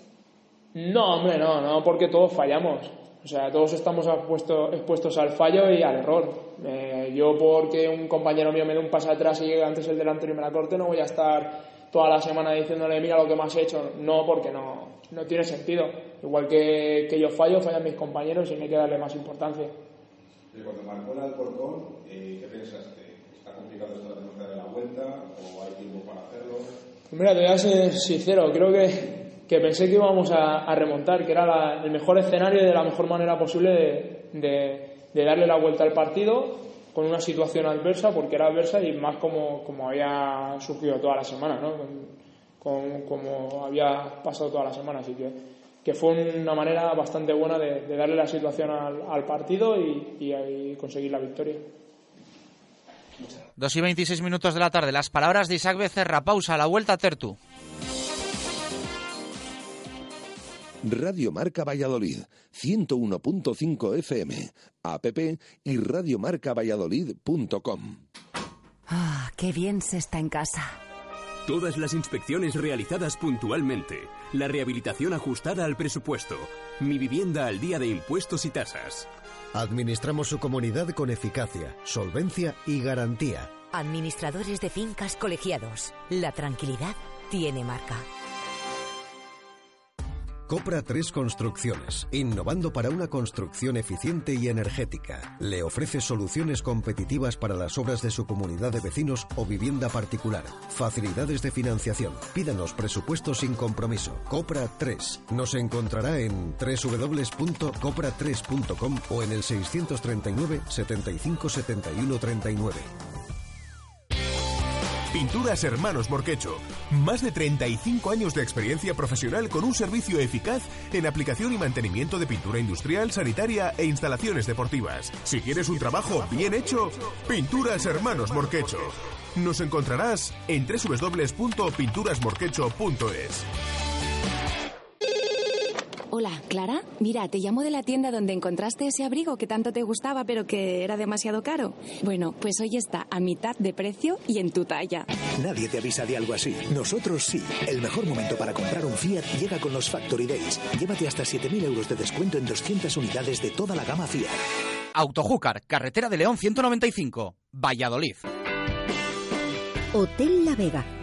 No, hombre, no, no, porque todos fallamos. O sea, todos estamos expuestos, expuestos al fallo y al error. Eh, yo, porque un compañero mío me dé un paso atrás y antes el delantero y me la corte, no voy a estar toda la semana diciéndole, mira lo que me has hecho. No, porque no, no tiene sentido. Igual que, que yo fallo, fallan mis compañeros y hay que darle más importancia. Y cuando marcó el Alcorcón, eh, ¿qué pensaste? ¿Está complicado esto de de la vuelta o hay tiempo para hacerlo? Mira, te voy a ser sincero, creo que, que pensé que íbamos a, a remontar, que era la- el mejor escenario y de la mejor manera posible de, de- de darle la vuelta al partido con una situación adversa, porque era adversa y más como, como había surgido toda la semana, ¿no? Con- con- como había pasado toda la semana, así que, que fue una manera bastante buena de, de darle la situación al, al partido y, y ahí conseguir la victoria. 2 y 26 minutos de la tarde. Las palabras de Isaac Becerra. Pausa. La vuelta a Tertu. Radio Marca Valladolid, 101.5 FM, app y radiomarcavalladolid.com. Ah, qué bien se está en casa. Todas las inspecciones realizadas puntualmente. La rehabilitación ajustada al presupuesto. Mi vivienda al día de impuestos y tasas. Administramos su comunidad con eficacia, solvencia y garantía. Administradores de fincas colegiados. La tranquilidad tiene marca. Copra 3 Construcciones, innovando para una construcción eficiente y energética. Le ofrece soluciones competitivas para las obras de su comunidad de vecinos o vivienda particular. Facilidades de financiación. Pídanos presupuestos sin compromiso. Copra 3. Nos encontrará en www.copra3.com o en el 639 75 71 39. Pinturas Hermanos Morquecho. Más de 35 años de experiencia profesional con un servicio eficaz en aplicación y mantenimiento de pintura industrial, sanitaria e instalaciones deportivas. Si quieres un trabajo bien hecho, Pinturas Hermanos Morquecho. Nos encontrarás en www.pinturasmorquecho.es. Hola, Clara. Mira, te llamo de la tienda donde encontraste ese abrigo que tanto te gustaba pero que era demasiado caro. Bueno, pues hoy está a mitad de precio y en tu talla. Nadie te avisa de algo así. Nosotros sí. El mejor momento para comprar un Fiat llega con los Factory Days. Llévate hasta 7.000 euros de descuento en 200 unidades de toda la gama Fiat. Autojúcar, carretera de León 195, Valladolid. Hotel La Vega.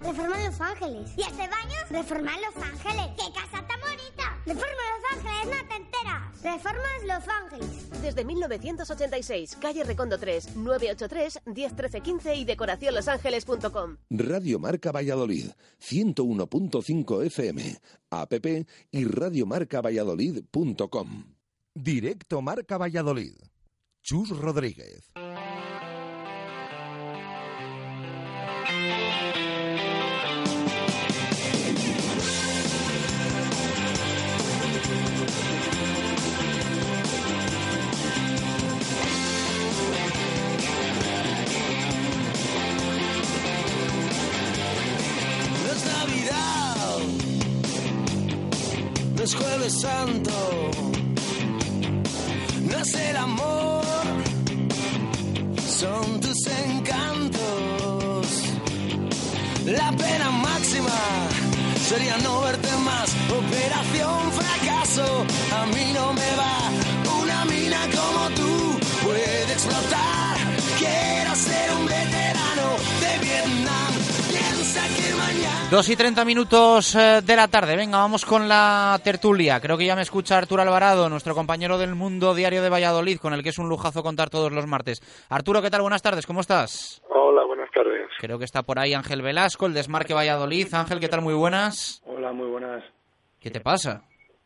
Cocina? Reformar Los Ángeles. ¿Y este baño? Reformar Los Ángeles. ¡Qué casa tan bonita! Reforma Los Ángeles, no te enteras. Reformas Los Ángeles. Desde 1986, calle Recondo 3, 983 1013 15 y decoracionlosangeles.com. Radio Marca Valladolid, 101.5 FM, app y radiomarcavalladolid.com. Directo Marca Valladolid. Chus Rodríguez. es jueves santo. Nace el amor, son tus encantos. La pena máxima sería no verte más. Operación fracaso, a mí no me va. Una mina como tú puede explotar. Quiero ser un veterano de Vietnam. Dos y treinta minutos eh, de la tarde. Venga, vamos con la tertulia. Creo que ya me escucha Arturo Alvarado, nuestro compañero del Mundo Diario de Valladolid, con el que es un lujazo contar todos los martes. Arturo, ¿qué tal? Buenas tardes, ¿cómo estás? Hola, buenas tardes. Creo que está por ahí Ángel Velasco, el Desmarque Valladolid. Ángel, ¿qué tal? Muy buenas. Hola, muy buenas. ¿Qué te pasa?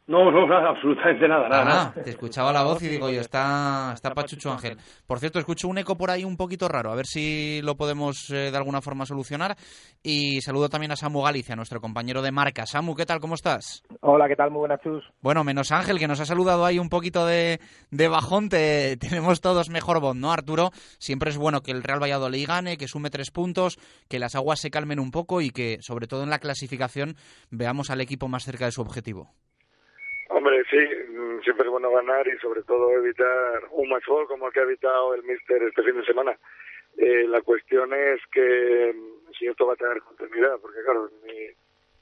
No, no, nada, absolutamente nada, nada. Ah, nada. te escuchaba la voz y digo yo, está, está Pachucho Ángel. Por cierto, escucho un eco por ahí un poquito raro, a ver si lo podemos eh, de alguna forma solucionar. Y saludo también a Samu Galicia, nuestro compañero de marca. Samu, ¿qué tal? ¿Cómo estás? Hola, ¿qué tal? Muy buenas, Chus. Bueno, menos Ángel, que nos ha saludado ahí un poquito de, de bajón, te, tenemos todos mejor voz, ¿no, Arturo? Siempre es bueno que el Real Valladolid gane, que sume tres puntos, que las aguas se calmen un poco y que, sobre todo en la clasificación, veamos al equipo más cerca de su objetivo. Sí, mm, siempre es bueno ganar y sobre todo evitar un match ball como el que ha evitado el Mister este fin de semana. Eh, la cuestión es que mm, si esto va a tener continuidad, porque claro,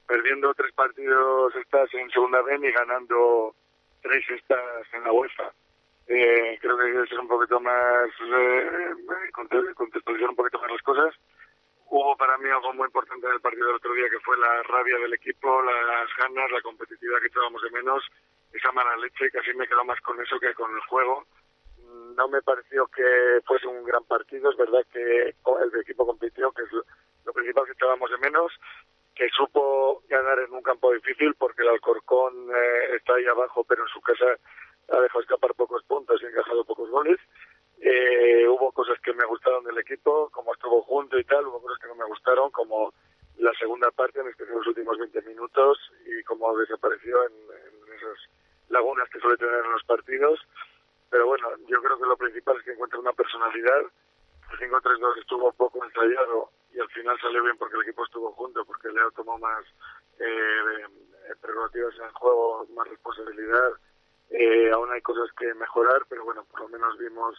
perdiendo tres partidos estás en segunda B ni ganando tres estás en la UEFA. Eh, creo que que ser un poquito más, eh, conte- contextualizar un poquito más las cosas. Hubo para mí algo muy importante en el partido del otro día, que fue la rabia del equipo, las ganas, la competitividad que echábamos de menos, esa mala leche, casi me quedo más con eso que con el juego. Mm, No me pareció que fuese un gran partido, es verdad que el equipo compitió, que es lo, principal que echábamos de menos, que supo ganar en un campo difícil, porque el Alcorcón eh, está ahí abajo, pero en su casa ha dejado escapar pocos puntos y ha encajado pocos goles. Eh, hubo cosas que me gustaron del equipo, como estuvo junto y tal, hubo cosas que no me gustaron, como la segunda parte, en especial los últimos 20 minutos, y como desapareció en, esas lagunas que suele tener en los partidos. Pero bueno, yo creo que lo principal es que encuentre una personalidad. El 5-3-2 estuvo poco ensayado y al final salió bien porque el equipo estuvo junto, porque Leo tomó más eh, prerrogativas en el juego, más responsabilidad. Eh, aún hay cosas que mejorar, pero bueno, por lo menos vimos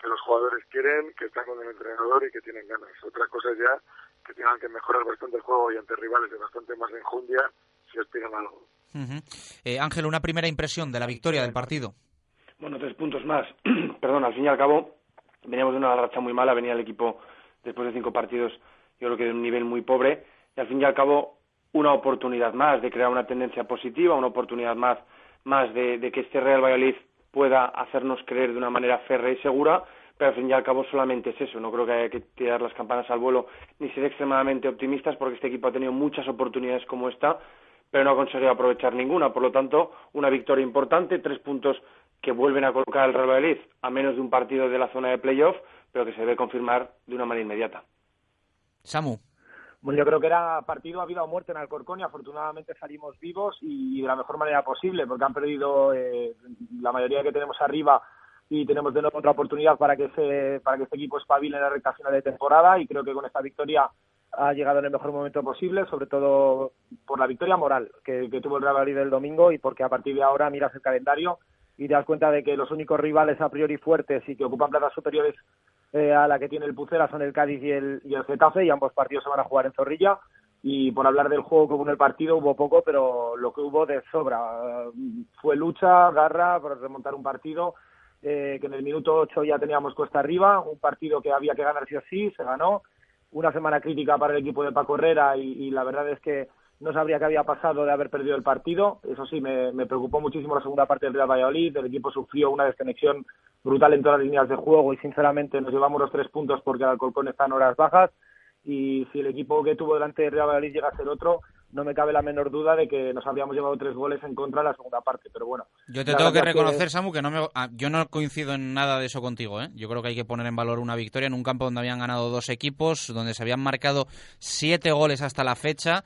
que los jugadores quieren, que están con el entrenador y que tienen ganas. Otra cosa ya que tengan que mejorar bastante el juego y ante rivales de bastante más enjundia si aspiran a algo. Eh, Ángel, una primera impresión de la victoria del partido. Bueno, tres puntos más. Perdón, al fin y al cabo, veníamos de una racha muy mala, venía el equipo después de cinco partidos, yo creo que de un nivel muy pobre, y al fin y al cabo, una oportunidad más de crear una tendencia positiva, una oportunidad más, más de, de que este Real Valladolid pueda hacernos creer de una manera férrea y segura, pero al fin y al cabo solamente es eso. No creo que haya que tirar las campanas al vuelo ni ser extremadamente optimistas porque este equipo ha tenido muchas oportunidades como esta, pero no ha conseguido aprovechar ninguna. Por lo tanto, una victoria importante, tres puntos que vuelven a colocar al Real Valladolid a menos de un partido de la zona de playoff, pero que se debe confirmar de una manera inmediata. Samu. Bueno, yo creo que era partido a vida o muerte en Alcorcón y afortunadamente salimos vivos y de la mejor manera posible porque han perdido eh, la mayoría que tenemos arriba y tenemos de nuevo otra oportunidad para que se, para que este equipo espabile en la recta final de temporada y creo que con esta victoria ha llegado en el mejor momento posible, sobre todo por la victoria moral que, que tuvo el Real Madrid el domingo y porque a partir de ahora miras el calendario y te das cuenta de que los únicos rivales a priori fuertes y que ocupan plazas superiores eh, a la que tiene el Pucera son el Cádiz y el, y el Getafe y ambos partidos se van a jugar en Zorrilla. Y por hablar del juego que hubo en el partido hubo poco pero lo que hubo de sobra Eh, fue lucha, garra para remontar un partido eh, que en el minuto 8 ya teníamos cuesta arriba, un partido que había que ganar sí o sí, se ganó, una semana crítica para el equipo de Paco Herrera y, la verdad es que no sabría qué había pasado de haber perdido el partido. Eso sí, me, me preocupó muchísimo la segunda parte del Real Valladolid. El equipo sufrió una desconexión brutal en todas las líneas de juego y sinceramente nos llevamos los tres puntos porque el Alcorcón está en horas bajas. Y si el equipo que tuvo delante del Real Valladolid llega a ser otro, no me cabe la menor duda de que nos habríamos llevado tres goles en contra en la segunda parte. Pero bueno, Yo te tengo que reconocer, Samu, que no me, ah, yo no coincido en nada de eso contigo. ¿eh? Yo creo que hay que poner en valor una victoria en un campo donde habían ganado dos equipos, donde se habían marcado siete goles hasta la fecha.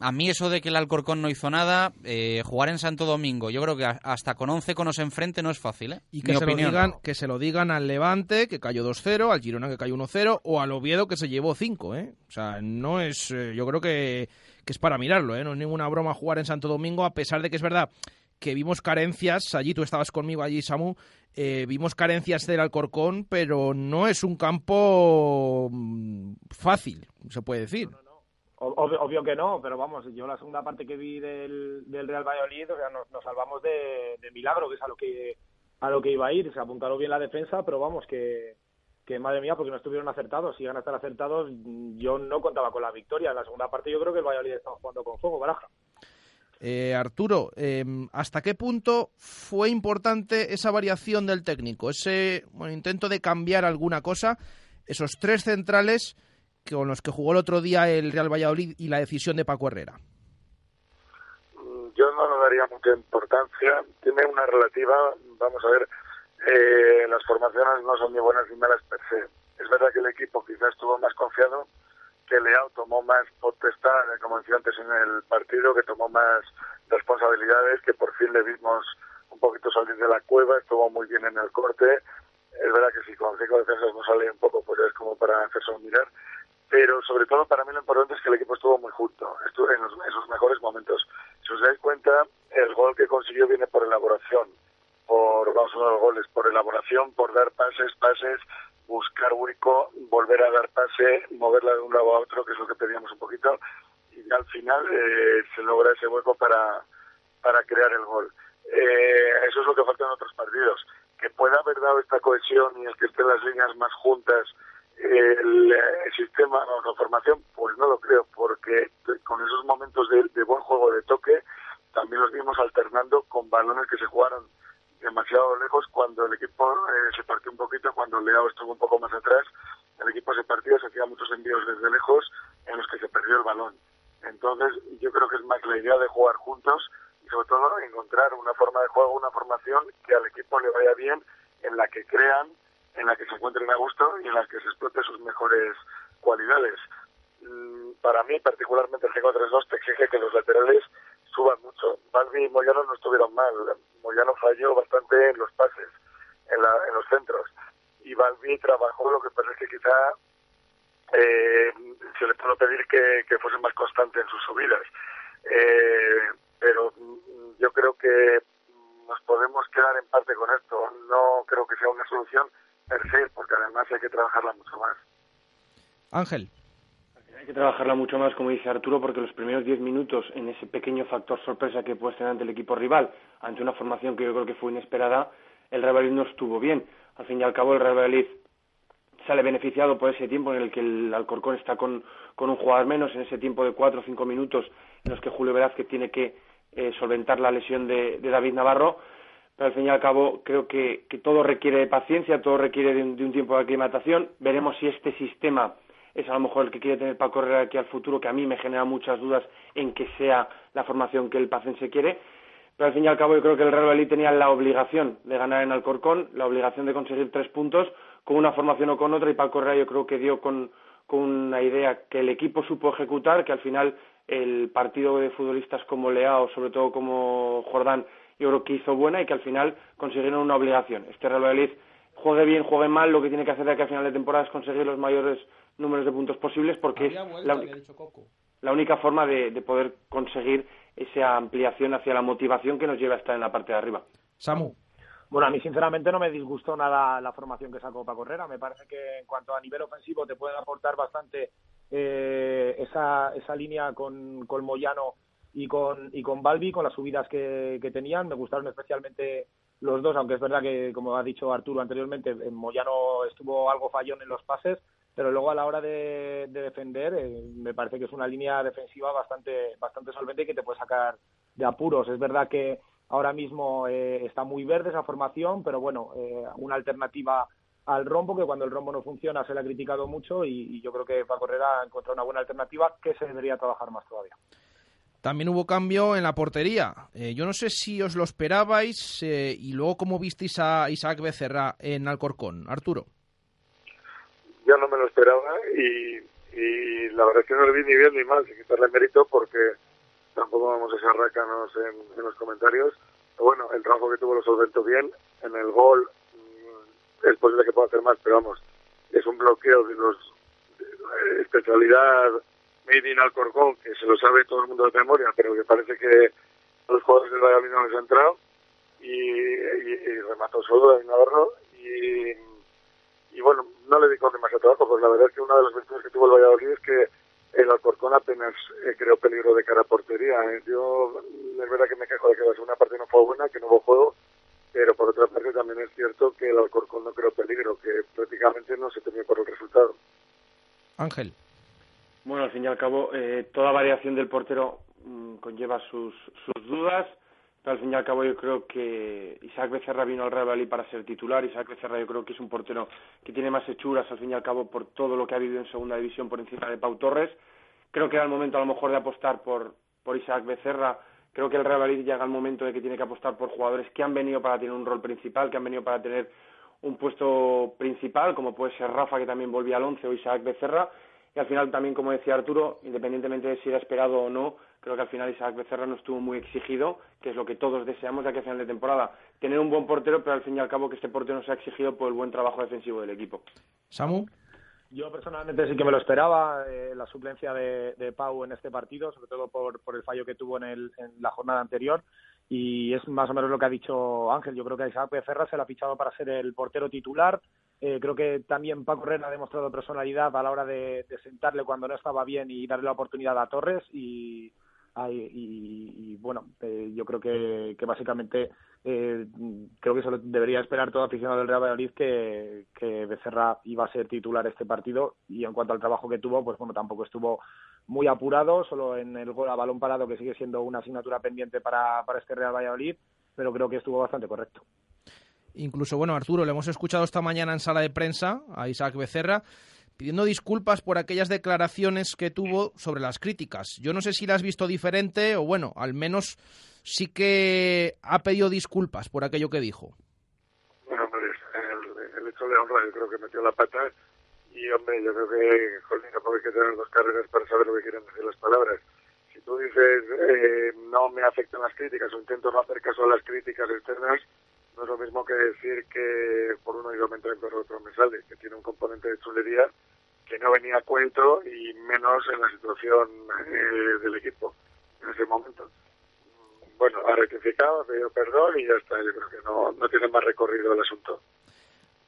A mí eso de que el Alcorcón no hizo nada, eh, jugar en Santo Domingo, yo creo que hasta con 11 conos enfrente no es fácil. ¿eh? Y que Mi se, opinión. lo digan, que se lo digan al Levante, que cayó 2-0, al Girona, que cayó 1-0, o al Oviedo, que se llevó 5, ¿eh? O sea, no es... eh, yo creo que, que es para mirarlo, ¿eh? No es ninguna broma jugar en Santo Domingo, a pesar de que es verdad que vimos carencias, allí tú estabas conmigo, allí Samu, eh, vimos carencias del Alcorcón, pero no es un campo mm, fácil, se puede decir. Obvio, obvio que no, pero vamos, yo la segunda parte que vi del, del Real Valladolid, o sea, nos, salvamos de, milagro, que es a lo que a lo que iba a ir. Se apuntaron bien la defensa, pero vamos, que, que madre mía, porque no estuvieron acertados. Si iban a estar acertados, yo no contaba con la victoria. En la segunda parte yo creo que el Valladolid estaba jugando con fuego, Baraja. Eh, Arturo, eh, ¿hasta qué punto fue importante esa variación del técnico? Ese bueno, intento de cambiar alguna cosa, esos tres centrales con los que jugó el otro día el Real Valladolid y la decisión de Paco Herrera. Yo no le daría mucha importancia. Tiene una relativa, vamos a ver, eh, las formaciones no son ni buenas ni malas per se. Es verdad que el equipo quizás estuvo más confiado, que Leao tomó más potestad, como decía antes en el partido, que tomó más responsabilidades, que por fin le vimos un poquito salir de la cueva, estuvo muy bien en el corte. Es verdad que si con cinco defensas no sale un poco, pues es como para hacerse mirar. Pero sobre todo para mí lo importante es que el equipo estuvo muy junto, estuvo en, los, mejores momentos. Si os dais cuenta, el gol que consiguió viene por elaboración por, vamos a los goles, por elaboración, por dar pases, pases, buscar hueco, volver a dar pase, moverla de un lado a otro, que es lo que pedíamos un poquito, y al final eh, se logra ese hueco para, para crear el gol. Eh, eso es lo que falta en otros partidos. Que pueda haber dado esta cohesión y el que estén las líneas más juntas, el, sistema, la formación, pues no lo creo, porque con esos momentos de, de buen juego de toque, también los vimos alternando con balones que se jugaron demasiado lejos cuando el equipo eh, se partió un poquito, cuando Leao estuvo un poco más atrás, el equipo se partió, se hacía muchos envíos desde lejos en los que se perdió el balón. Entonces, yo creo que es más la idea de jugar juntos y sobre todo encontrar una forma de juego, una formación que al equipo le vaya bien, en la que crean, en la que se encuentren a gusto y en la que se explote sus mejores cualidades. Mm, para mí, particularmente el 5-3-2 te exige que los laterales suban mucho. Balbi y Moyano no estuvieron mal. Moyano falló bastante en los pases, en, los centros. Y Balbi trabajó, lo que pasa es que quizá eh, se le puede pedir que, que fuese más constante en sus subidas. Eh, pero mm, yo creo que nos podemos quedar en parte con esto. No creo que sea una solución per se, porque además hay que trabajarla mucho más. Ángel. Hay que trabajarla mucho más, como dice Arturo, porque los primeros diez minutos en ese pequeño factor sorpresa que puede tener ante el equipo rival, ante una formación que yo creo que fue inesperada, el Real Valladolid no estuvo bien. Al fin y al cabo, el Real Valladolid sale beneficiado por ese tiempo en el que el Alcorcón está con, con un jugador menos, en ese tiempo de cuatro o cinco minutos en los que Julio Velázquez tiene que eh, solventar la lesión de, David Navarro. Pero al fin y al cabo creo que, todo requiere de paciencia, todo requiere de un tiempo de aclimatación. Veremos si este sistema es a lo mejor el que quiere tener para correr aquí al futuro, que a mí me genera muchas dudas en que sea la formación que el Pacense quiere. Pero al fin y al cabo yo creo que el Real Valladolid tenía la obligación de ganar en Alcorcón, la obligación de conseguir tres puntos con una formación o con otra y Paco Correa yo creo que dio con, con una idea que el equipo supo ejecutar, que al final el partido de futbolistas como Leao, sobre todo como Jordán, yo creo que hizo buena y que al final consiguieron una obligación. Este Real Valladolid juegue bien, juegue mal, lo que tiene que hacer de aquí a final de temporada es conseguir los mayores números de puntos posibles porque es la, única forma de, poder conseguir esa ampliación hacia la motivación que nos lleva a estar en la parte de arriba. Samu. Bueno, a mí sinceramente no me disgustó nada la formación que sacó para Correra. Me parece que en cuanto a nivel ofensivo te pueden aportar bastante eh, esa, esa línea con, con Moyano y con, y con Balbi, con las subidas que, que tenían. Me gustaron especialmente los dos, aunque es verdad que, como ha dicho Arturo anteriormente, Moyano estuvo algo fallón en los pases, pero luego a la hora de, defender eh, me parece que es una línea defensiva bastante bastante solvente y que te puede sacar de apuros. Es verdad que ahora mismo eh, está muy verde esa formación, pero bueno, eh, una alternativa al rombo, que cuando el rombo no funciona se le ha criticado mucho y, yo creo que Paco Herrera ha encontrado una buena alternativa que se debería trabajar más todavía. También hubo cambio en la portería. yo no sé si os lo esperabais y luego cómo visteis a Isaac Becerra en Alcorcón. Arturo yo no me lo esperaba y, la verdad es que no le vi ni bien ni mal, sin quitarle mérito porque tampoco vamos a ser rácanos en, los comentarios. Pero bueno, el trabajo que tuvo lo solventó bien. En el gol mm, es posible que pueda hacer más, pero vamos, es un bloqueo de los especialidad made in Alcorcón, que se lo sabe todo el mundo de memoria, pero que parece que los jugadores del Valladolid no les han entrado y, remató solo David Navarro y y bueno, no le dedico demasiado trabajo, pues la verdad es que una de las virtudes que tuvo el Valladolid es que el Alcorcón apenas eh, creó peligro de cara a portería. Eh, yo, es verdad que me quejo de que la segunda parte no fue buena, que no hubo juego, pero por otra parte también es cierto que el Alcorcón no creó peligro, que prácticamente no se resultado. Ángel. Bueno, al fin y al cabo, eh, toda variación del portero mm, conlleva sus, sus dudas, pero al fin y al cabo yo creo que Isaac Becerra vino al Real Valladolid para ser titular. Isaac Becerra yo creo que es un portero que tiene más hechuras, al fin y al cabo, por todo lo que ha vivido en segunda división por encima de Pau Torres. Creo que era el momento a lo mejor de apostar por, Isaac Becerra. Creo que el Real Valladolid llega el momento de que tiene que apostar por jugadores que han venido para tener un rol principal, que han venido para tener un puesto principal, como puede ser Rafa, que también volvía al once, o Isaac Becerra. Y al final también, como decía Arturo, independientemente de si era esperado o no, creo que al final Isaac Becerra no estuvo muy exigido, que es lo que todos deseamos de aquí a final de temporada. Tener un buen portero, pero al fin y al cabo que este portero no sea exigido por el buen trabajo defensivo del equipo. Samu. Yo personalmente sí que me lo esperaba, eh, la suplencia de, de, Pau en este partido, sobre todo por, por el fallo que tuvo en, el, en la jornada anterior. Y es más o menos lo que ha dicho Ángel. Yo creo que a Isaac Becerra se le ha fichado para ser el portero titular. Eh, creo que también Paco Herrera ha demostrado personalidad a la hora de, sentarle cuando no estaba bien y darle la oportunidad a Torres. Y, y, bueno, eh, yo creo que, básicamente eh, creo que eso debería esperar todo aficionado del Real Valladolid que, que Becerra iba a ser titular este partido y en cuanto al trabajo que tuvo, pues bueno, tampoco estuvo muy apurado, solo en el gol a balón parado que sigue siendo una asignatura pendiente para, para este Real Valladolid, pero creo que estuvo bastante correcto. Incluso, bueno, Arturo, le hemos escuchado esta mañana en sala de prensa a Isaac Becerra pidiendo disculpas por aquellas declaraciones que tuvo sobre las críticas. Yo no sé si las has visto diferente o bueno, al menos sí que ha pedido disculpas por aquello que dijo. Bueno, hombre, el, el hecho de honra yo creo que metió la pata y hombre, yo creo que Jolín, tampoco hay que tener dos carreras para saber lo que quieren decir las palabras. Si tú dices eh, no me afectan las críticas o intento no hacer caso a las críticas externas, no es lo mismo que decir que por uno me entra y por otro me sale, que tiene un componente de chulería que no venía a cuento y menos en la situación eh, del equipo en ese momento. Bueno, ha rectificado, ha pedido perdón y ya está. Yo creo que no, no tiene más recorrido el asunto.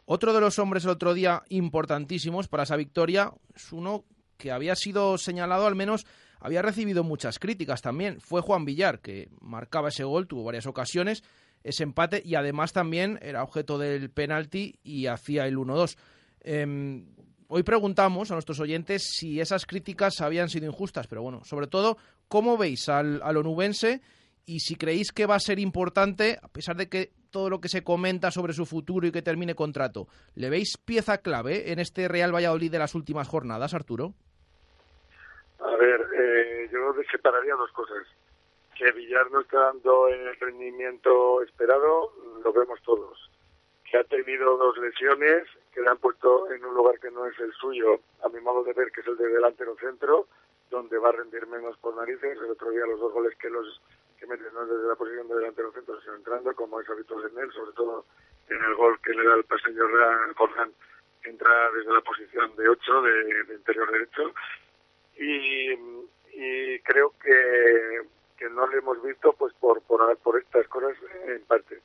Otro de los hombres el otro día importantísimos para esa victoria es uno que había sido señalado, al menos había recibido muchas críticas también. Fue Juan Villar, que marcaba ese gol, tuvo varias ocasiones, ese empate y además también era objeto del penalti y hacía el 1-2. Eh, hoy preguntamos a nuestros oyentes si esas críticas habían sido injustas, pero bueno, sobre todo, ¿cómo veis al, al onubense? Y si creéis que va a ser importante, a pesar de que todo lo que se comenta sobre su futuro y que termine contrato, ¿le veis pieza clave en este Real Valladolid de las últimas jornadas, Arturo? A ver, eh, yo separaría dos cosas. Que Villar no está dando el rendimiento esperado, lo vemos todos. Que ha tenido dos lesiones que le han puesto en un lugar que no es el suyo, a mi modo de ver, que es el de delantero centro, donde va a rendir menos por narices. El otro día los dos goles que los que meten no desde la posición de delantero centro, sino entrando, como es habitual en él, sobre todo en el gol que le da el paseño Jordan, entra desde la posición de 8 de, interior derecho. Y, creo que no le hemos visto pues por, por, por estas cosas en parte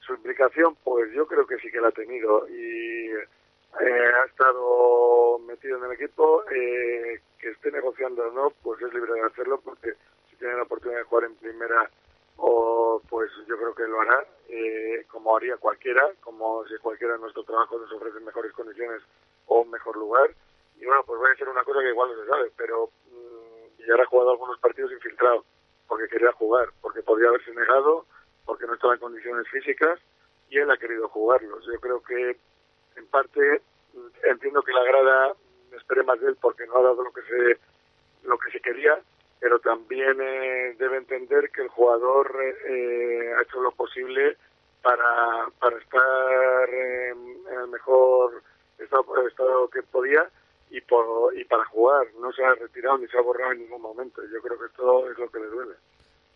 su implicación, pues yo creo que sí que la ha tenido y eh, ha estado metido en el equipo. Eh, que esté negociando o no, pues es libre de hacerlo porque si tiene la oportunidad de jugar en primera, o pues yo creo que lo hará, eh, como haría cualquiera, como si cualquiera de nuestro trabajo nos ofrece mejores condiciones o un mejor lugar. Y bueno, pues va a ser una cosa que igual no se sabe, pero mmm, ya ha jugado algunos partidos infiltrados porque quería jugar, porque podía haberse negado porque no estaba en condiciones físicas y él ha querido jugarlos. Yo creo que, en parte, entiendo que la grada espere más de él porque no ha dado lo que se lo que se quería, pero también eh, debe entender que el jugador eh, ha hecho lo posible para, para estar en, en el mejor estado, estado que podía y, por, y para jugar. No se ha retirado ni se ha borrado en ningún momento. Yo creo que esto es lo que le duele.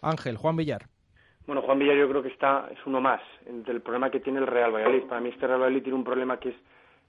Ángel, Juan Villar. Bueno, Juan Villar yo creo que está es uno más del problema que tiene el Real Valladolid. Para mí este Real Valladolid tiene un problema que es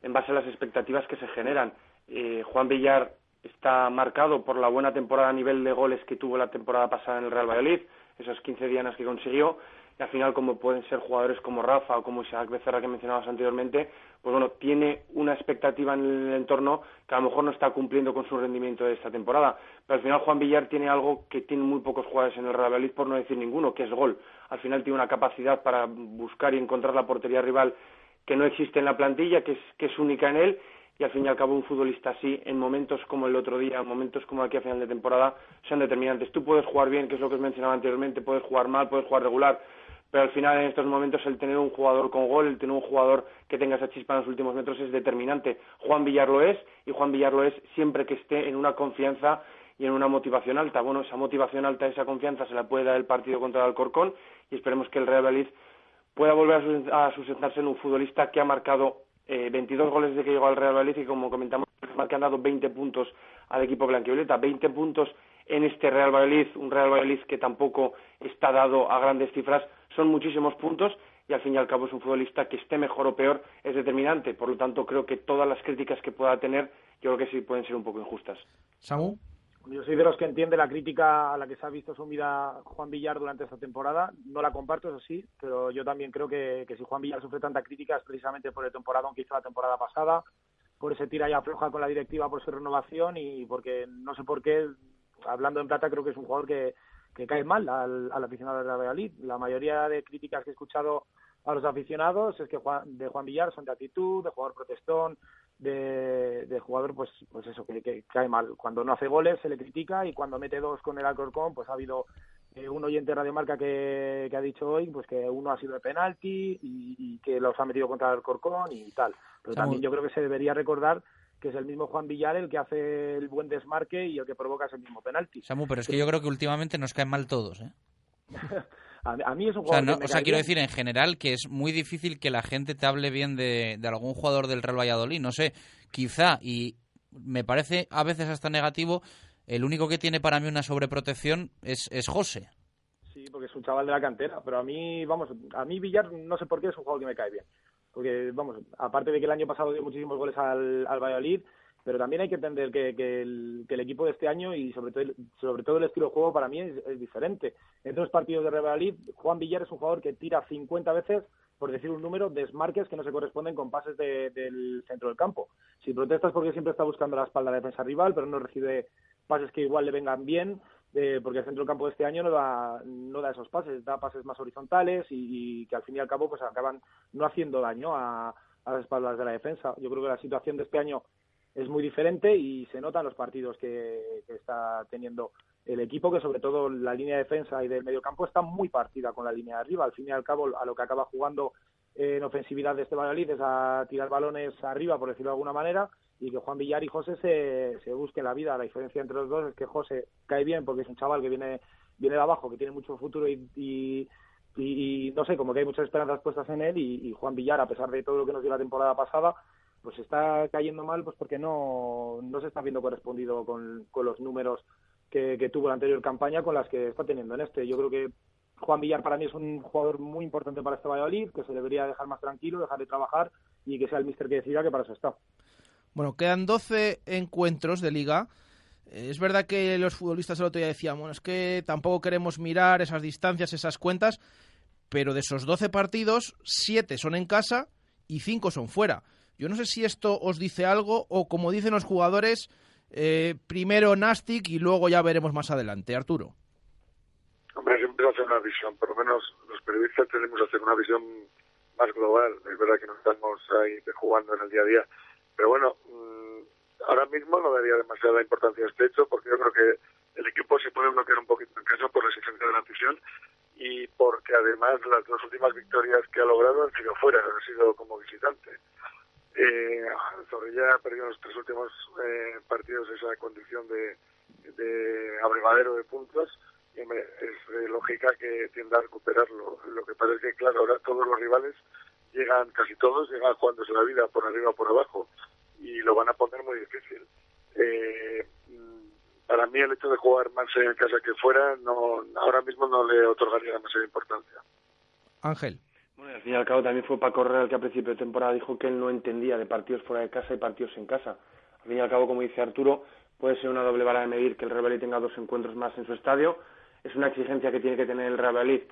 en base a las expectativas que se generan. Eh, Juan Villar está marcado por la buena temporada a nivel de goles que tuvo la temporada pasada en el Real Valladolid, esos 15 dianas que consiguió, y al final como pueden ser jugadores como Rafa o como Isaac Becerra que mencionabas anteriormente, pues bueno, tiene una expectativa en el entorno que a lo mejor no está cumpliendo con su rendimiento de esta temporada. Pero al final Juan Villar tiene algo que tienen muy pocos jugadores en el Real Valladolid, por no decir ninguno, que es gol. Al final tiene una capacidad para buscar y encontrar la portería rival que no existe en la plantilla, que es, que es única en él, y al fin y al cabo un futbolista así, en momentos como el otro día, en momentos como aquí a final de temporada, son determinantes. Tú puedes jugar bien, que es lo que os mencionaba anteriormente, puedes jugar mal, puedes jugar regular, pero al final en estos momentos el tener un jugador con gol, el tener un jugador que tenga esa chispa en los últimos metros es determinante. Juan Villar lo es y Juan Villar lo es siempre que esté en una confianza y en una motivación alta. Bueno, esa motivación alta, esa confianza se la puede dar el partido contra el Alcorcón y esperemos que el Real Valladolid pueda volver a sustentarse en un futbolista que ha marcado eh, 22 goles desde que llegó al Real Valladolid y como comentamos, que han dado 20 puntos al equipo blanquivioleta, 20 puntos en este Real Valladolid, un Real Valladolid que tampoco está dado a grandes cifras, son muchísimos puntos y al fin y al cabo es un futbolista que esté mejor o peor es determinante. Por lo tanto, creo que todas las críticas que pueda tener, yo creo que sí pueden ser un poco injustas. Samu. Yo soy de los que entiende la crítica a la que se ha visto sumida Juan Villar durante esta temporada. No la comparto, eso sí, pero yo también creo que, si Juan Villar sufre tanta crítica es precisamente por el temporada que hizo la temporada pasada, por ese tira y afloja con la directiva por su renovación y porque no sé por qué, hablando en plata, creo que es un jugador que, que cae mal al, al aficionado de la Valladolid. La mayoría de críticas que he escuchado a los aficionados es que Juan, de Juan Villar son de actitud, de jugador protestón, de, de jugador, pues, pues eso, que, cae mal. Cuando no hace goles se le critica y cuando mete dos con el Alcorcón, pues ha habido eh, un oyente de Radio Marca que, que, ha dicho hoy pues que uno ha sido de penalti y, y, que los ha metido contra el Alcorcón y tal. Pero también yo creo que se debería recordar que es el mismo Juan Villar el que hace el buen desmarque y el que provoca ese mismo penalti. Samu, pero es que yo creo que últimamente nos caen mal todos, ¿eh? a, mí es un jugador O sea, no, o sea quiero decir en general que es muy difícil que la gente te hable bien de, de algún jugador del Real Valladolid. No sé, quizá, y me parece a veces hasta negativo, el único que tiene para mí una sobreprotección es, es José. Sí, porque es un chaval de la cantera, pero a mí, vamos, a mí Villar no sé por qué es un jugador que me cae bien. Porque, vamos, aparte de que el año pasado dio muchísimos goles al, al Valladolid, pero también hay que entender que, que, el, que, el, equipo de este año y sobre todo, sobre todo el estilo de juego para mí es, diferente. En dos partidos de Valladolid, Juan Villar es un jugador que tira 50 veces, por decir un número, desmarques que no se corresponden con pases de, del centro del campo. Si protestas porque siempre está buscando la espalda de defensa rival, pero no recibe pases que igual le vengan bien, eh, porque el centro del campo de este año no da, no da esos pases, da pases más horizontales y, que al fin y al cabo pues acaban no haciendo daño a, a las espaldas de la defensa. Yo creo que la situación de este año es muy diferente y se notan los partidos que, que, está teniendo el equipo, que sobre todo la línea de defensa y del medio campo está muy partida con la línea de arriba. Al fin y al cabo, a lo que acaba jugando en ofensividad de este Valladolid es a tirar balones arriba, por decirlo de alguna manera, y que Juan Villar y José se, se busquen la vida. La diferencia entre los dos es que José cae bien porque es un chaval que viene, viene de abajo, que tiene mucho futuro y, y y, y, no sé, como que hay muchas esperanzas puestas en él y, Juan Villar, a pesar de todo lo que nos dio la temporada pasada, pues está cayendo mal pues porque no, no se está viendo correspondido con, con los números que, que, tuvo la anterior campaña con las que está teniendo en este. Yo creo que Juan Villar para mí es un jugador muy importante para este Valladolid, que se debería dejar más tranquilo, dejar de trabajar y que sea el míster que decida que para eso está. Bueno, quedan 12 encuentros de liga. Es verdad que los futbolistas el otro día decían, bueno, es que tampoco queremos mirar esas distancias, esas cuentas, pero de esos 12 partidos, 7 son en casa y 5 son fuera. Yo no sé si esto os dice algo o, como dicen los jugadores, eh, primero Nastic y luego ya veremos más adelante. Arturo. Hombre, siempre hacer una visión, por lo menos los periodistas tenemos que hacer una visión más global. Es verdad que no estamos ahí jugando en el día a día. Pero bueno, mmm, ahora mismo no daría demasiada importancia a este hecho porque yo creo que el equipo se puede bloquear un poquito en casa por la exigencia de la afición y porque además las dos últimas victorias que ha logrado han sido fuera, han sido como visitante. Eh, Zorrilla ha perdido los tres últimos eh, partidos esa condición de, de abrevadero de puntos y es de lógica que tienda a recuperarlo. Lo que pasa es que, claro, ahora todos los rivales llegan, casi todos, llegan jugándose la vida por arriba o por abajo y lo van a poner muy difícil. Eh, para mí el hecho de jugar más en casa que fuera no ahora mismo no le otorgaría demasiada importancia. Ángel. Bueno, al fin y al cabo también fue Paco Herrera el que a principio de temporada dijo que él no entendía de partidos fuera de casa y partidos en casa. Al fin y al cabo, como dice Arturo, puede ser una doble vara de medir que el Real Valladolid tenga dos encuentros más en su estadio. Es una exigencia que tiene que tener el Real Valladolid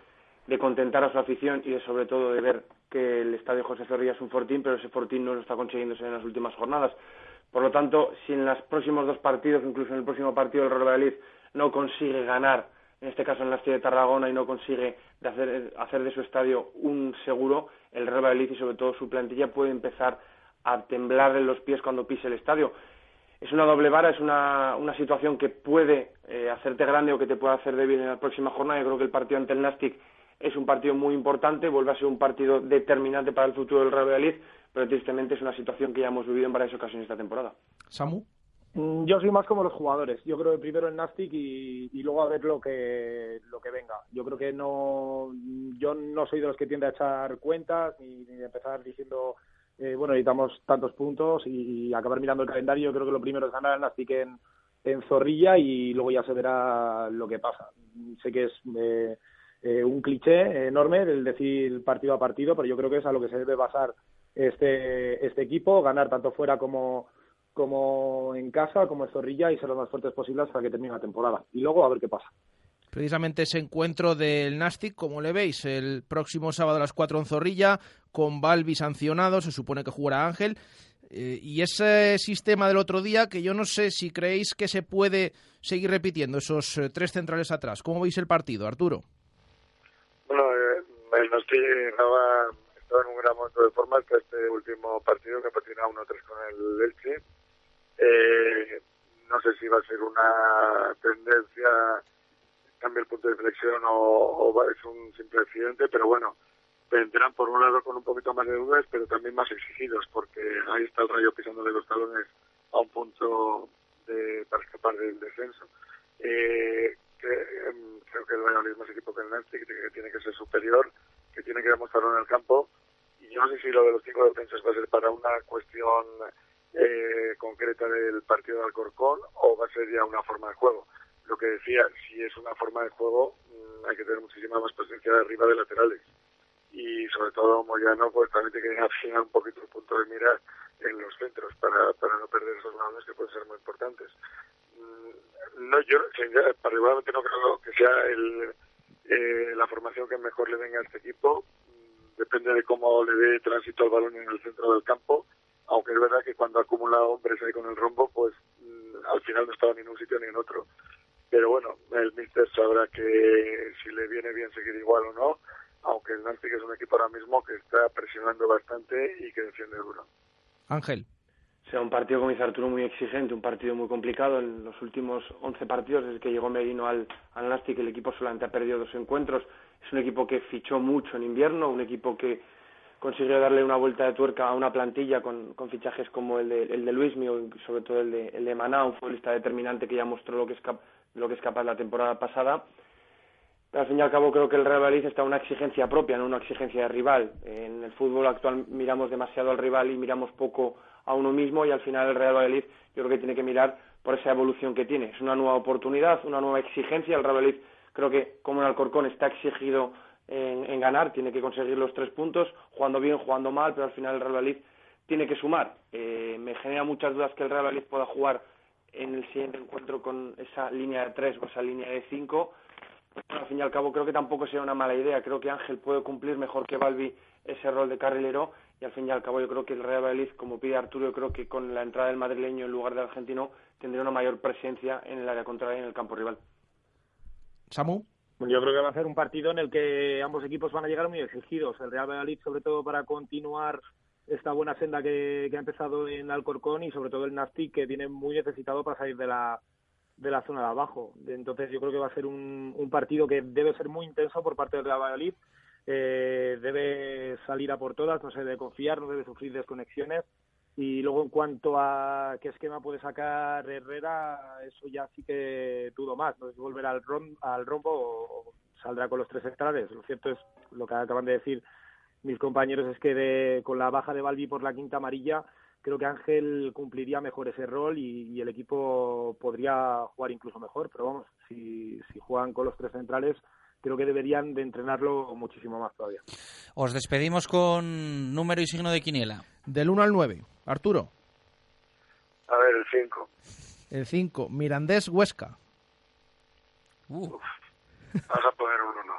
de contentar a su afición y de sobre todo de ver que el estadio José Zorrilla es un fortín, pero ese fortín no lo está consiguiéndose en las últimas jornadas. Por lo tanto, si en los próximos dos partidos, incluso en el próximo partido, el Real Valladolid no consigue ganar en este caso en la ciudad de Tarragona, y no consigue de hacer, hacer de su estadio un seguro, el Real Valladolid y sobre todo su plantilla puede empezar a temblar en los pies cuando pise el estadio. Es una doble vara, es una, una situación que puede eh, hacerte grande o que te puede hacer débil en la próxima jornada. Yo creo que el partido ante el Nastic es un partido muy importante, vuelve a ser un partido determinante para el futuro del Real Valladolid, pero tristemente es una situación que ya hemos vivido en varias ocasiones esta temporada. Samu. Mm, yo soy más como los jugadores. Yo creo que primero el Nastic y, y, luego a ver lo que lo que venga. Yo creo que no, yo no soy de los que tiende a echar cuentas ni, ni empezar diciendo eh, bueno necesitamos tantos puntos y, y, acabar mirando el calendario. Yo creo que lo primero es ganar el Nastic en, en Zorrilla y luego ya se verá lo que pasa. Sé que es eh, eh, un cliché enorme el decir partido a partido, pero yo creo que es a lo que se debe basar este este equipo, ganar tanto fuera como como en casa, como en Zorrilla y ser los más fuertes posibles para que termine la temporada. Y luego a ver qué pasa. Precisamente ese encuentro del Nastic, como le veis, el próximo sábado a las 4 en Zorrilla, con Balbi sancionado, se supone que jugará Ángel. Eh, y ese sistema del otro día, que yo no sé si creéis que se puede seguir repitiendo, esos eh, tres centrales atrás. ¿Cómo veis el partido, Arturo? Nastic estaba, estaba en un gran momento de forma hasta este último partido que patinaba 1-3 con el Elche eh, no sé si va a ser una tendencia, cambia el punto de inflexión o, o es un simple accidente, pero bueno, vendrán por un lado con un poquito más de dudas, pero también más exigidos, porque ahí está el rayo pisando de los talones a un punto de, para escapar del descenso. Eh, que, eh, creo que el Valladolid es más equipo que el Nancy, que, tiene que ser superior, que tiene que demostrarlo en el campo, y yo no sé si lo de los cinco defensas va a ser para una cuestión eh, concreta del partido de Alcorcón o va a ser ya una forma de juego. Lo que decía, si es una forma de juego, mmm, hay que tener muchísima más presencia de arriba de laterales. Y sobre todo Moyano, pues también tiene que afinar un poquito el punto de mira en los centros para, para no perder esos balones que pueden ser muy importantes. Mm, no, yo particularmente no creo que sea el, eh, la formación que mejor le venga a este equipo. Mm, depende de cómo le dé tránsito al balón en el centro del campo aunque es verdad que cuando acumula hombres ahí con el rombo, pues mmm, al final no estaba ni en un sitio ni en otro. Pero bueno, el Mister sabrá que si le viene bien seguir igual o no, aunque el Nancy es un equipo ahora mismo que está presionando bastante y que defiende duro. Ángel. Será un partido, como dice Arturo, muy exigente, un partido muy complicado. En los últimos 11 partidos, desde que llegó Merino al, al Nastic, el equipo solamente ha perdido dos encuentros. Es un equipo que fichó mucho en invierno, un equipo que consiguió darle una vuelta de tuerca a una plantilla con, con fichajes como el de, el de Luismi o sobre todo el de, el de Maná, un futbolista determinante que ya mostró lo que es, lo que es capaz la temporada pasada. Pero al fin y al cabo creo que el Real Madrid está una exigencia propia, no una exigencia de rival. En el fútbol actual miramos demasiado al rival y miramos poco a uno mismo y al final el Real Madrid yo creo que tiene que mirar por esa evolución que tiene. Es una nueva oportunidad, una nueva exigencia. El Real Madrid creo que como en Alcorcón está exigido en, en, ganar, tiene que conseguir los tres puntos, jugando bien, jugando mal, pero al final el Real Madrid tiene que sumar. Eh, me genera muchas dudas que el Real Madrid pueda jugar en el siguiente encuentro con esa línea de tres o esa línea de cinco. Pero al fin y al cabo creo que tampoco sería una mala idea. Creo que Ángel puede cumplir mejor que Balbi ese rol de carrilero y al fin y al cabo yo creo que el Real Madrid, como pide Arturo, yo creo que con la entrada del madrileño en lugar del argentino tendría una mayor presencia en el área contraria y en el campo rival. Samu. Yo creo que va a ser un partido en el que ambos equipos van a llegar muy exigidos. El Real Valladolid, sobre todo, para continuar esta buena senda que, que ha empezado en Alcorcón y sobre todo el Nastic, que viene muy necesitado para salir de la, de la zona de abajo. Entonces, yo creo que va a ser un, un partido que debe ser muy intenso por parte del Real Valladolid. Eh, debe salir a por todas, no se debe confiar, no debe sufrir desconexiones. Y luego en cuanto a qué esquema puede sacar Herrera, eso ya sí que dudo más. No sé si volverá al, rom, al rombo o saldrá con los tres centrales. Lo cierto es lo que acaban de decir mis compañeros es que de, con la baja de Balbi por la quinta amarilla creo que Ángel cumpliría mejor ese rol y, y, el equipo podría jugar incluso mejor. Pero vamos, si, si juegan con los tres centrales creo que deberían de entrenarlo muchísimo más todavía. Os despedimos con número y signo de quiniela. Del 1 al 9. Arturo. A ver, el 5. El 5. Mirandés Huesca. Uh. Vas a poner uno, no.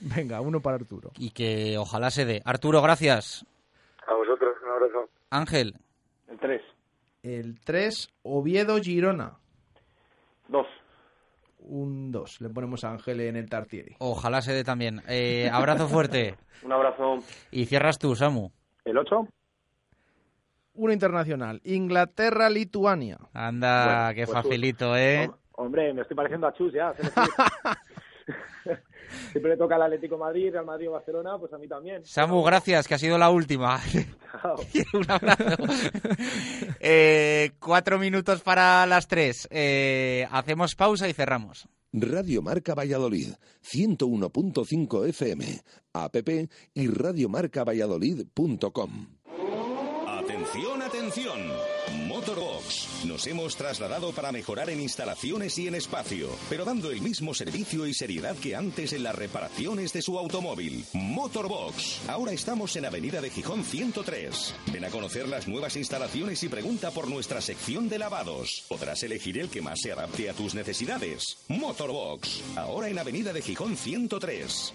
Venga, uno para Arturo. Y que ojalá se dé. Arturo, gracias. A vosotros, un abrazo. Ángel. El 3. El 3, Oviedo Girona. 2 un 2. Le ponemos a Ángel en el Tartieri. Ojalá se dé también. Eh, abrazo fuerte. un abrazo. Y cierras tú, Samu. El 8. uno internacional. Inglaterra-Lituania. Anda, Bueno, qué pues, facilito, ¿eh? Hombre, me estoy pareciendo a Chus ya. Siempre le toca al Atlético de Madrid, Real Madrid o Barcelona, pues a mí también. Samu, gracias, que ha sido la última. Chao. Un abrazo. Eh, cuatro minutos para las tres. Eh, hacemos pausa y cerramos. Radio Marca Valladolid, 101.5 FM, app y radiomarcavalladolid.com. Atención, atención. Nos hemos trasladado para mejorar en instalaciones y en espacio, pero dando el mismo servicio y seriedad que antes en las reparaciones de su automóvil. Motorbox. Ahora estamos en Avenida de Gijón 103. Ven a conocer las nuevas instalaciones y pregunta por nuestra sección de lavados. Podrás elegir el que más se adapte a tus necesidades. Motorbox. Ahora en Avenida de Gijón 103.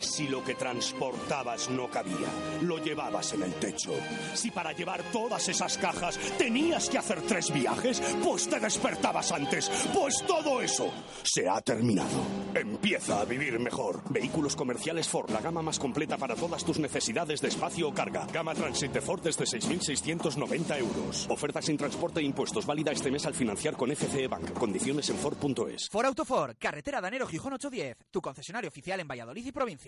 Si lo que transportabas no cabía, lo llevabas en el techo. Si para llevar todas esas cajas tenías que hacer tres viajes, pues te despertabas antes. Pues todo eso se ha terminado. Empieza a vivir mejor. Vehículos comerciales Ford, la gama más completa para todas tus necesidades de espacio o carga. Gama Transit de Ford desde 6.690 euros. Oferta sin transporte e impuestos válida este mes al financiar con FCE Bank. Condiciones en Ford.es. For Autofor, carretera Danero Gijón 810, tu concesionario oficial en Valladolid y provincia.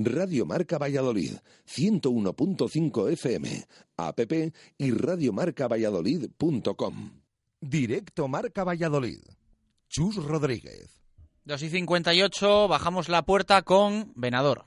Radio Marca Valladolid, 101.5 FM, app y radiomarcavalladolid.com. Directo Marca Valladolid. Chus Rodríguez. 2 y 58, bajamos la puerta con Venador.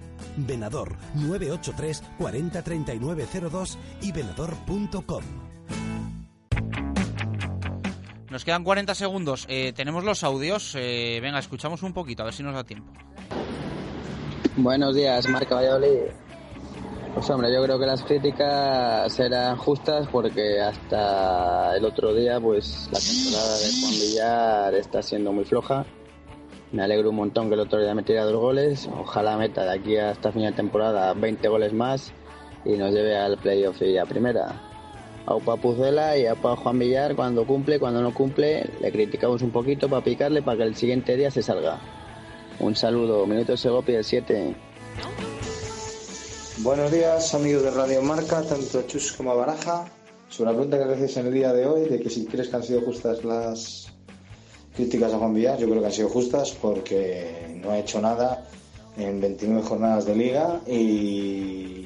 Venador 983 40 39 02 y venador.com. Nos quedan 40 segundos. Eh, tenemos los audios. Eh, venga, escuchamos un poquito, a ver si nos da tiempo. Buenos días, Marca Valladolid. Pues hombre, yo creo que las críticas eran justas porque hasta el otro día, pues la temporada de Juan Villar está siendo muy floja. Me alegro un montón que el otro día metiera dos goles. Ojalá meta de aquí hasta fin de temporada 20 goles más y nos lleve al playoff y a primera. A Upa y a Upa Juan Villar cuando cumple, cuando no cumple, le criticamos un poquito para picarle para que el siguiente día se salga. Un saludo, Minuto Segopi el 7. Buenos días, amigos de Radio Marca, tanto Chus como Baraja. Sobre la pregunta que haces en el día de hoy, de que si crees que han sido justas las críticas a Juan Villar, yo creo que han sido justas porque no ha hecho nada en 29 jornadas de liga y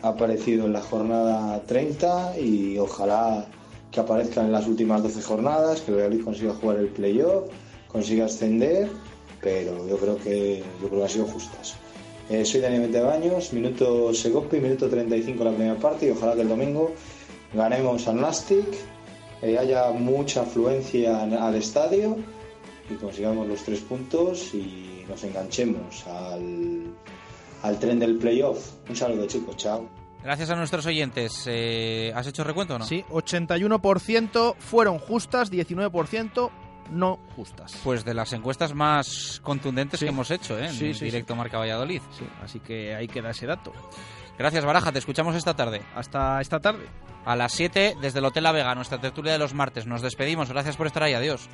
ha aparecido en la jornada 30 y ojalá que aparezca en las últimas 12 jornadas, que el Valladolid consiga jugar el playoff, consiga ascender, pero yo creo que yo creo que han sido justas. Eh, soy Daniel Baños, minuto Segopi, minuto 35 la primera parte y ojalá que el domingo ganemos al Nastic, eh, haya mucha afluencia al estadio y consigamos los tres puntos y nos enganchemos al, al tren del playoff. Un saludo chicos, chao. Gracias a nuestros oyentes. Eh, ¿Has hecho recuento o no? Sí, 81% fueron justas, 19% no justas. Pues de las encuestas más contundentes Sí. que hemos hecho, ¿eh? En Sí, sí, directo Marca Valladolid. Sí, así que ahí queda ese dato. Gracias, Baraja. Te escuchamos esta tarde. Hasta esta tarde a las 7 desde el Hotel La Vega, nuestra tertulia de los martes. Nos despedimos, gracias por estar ahí, adiós.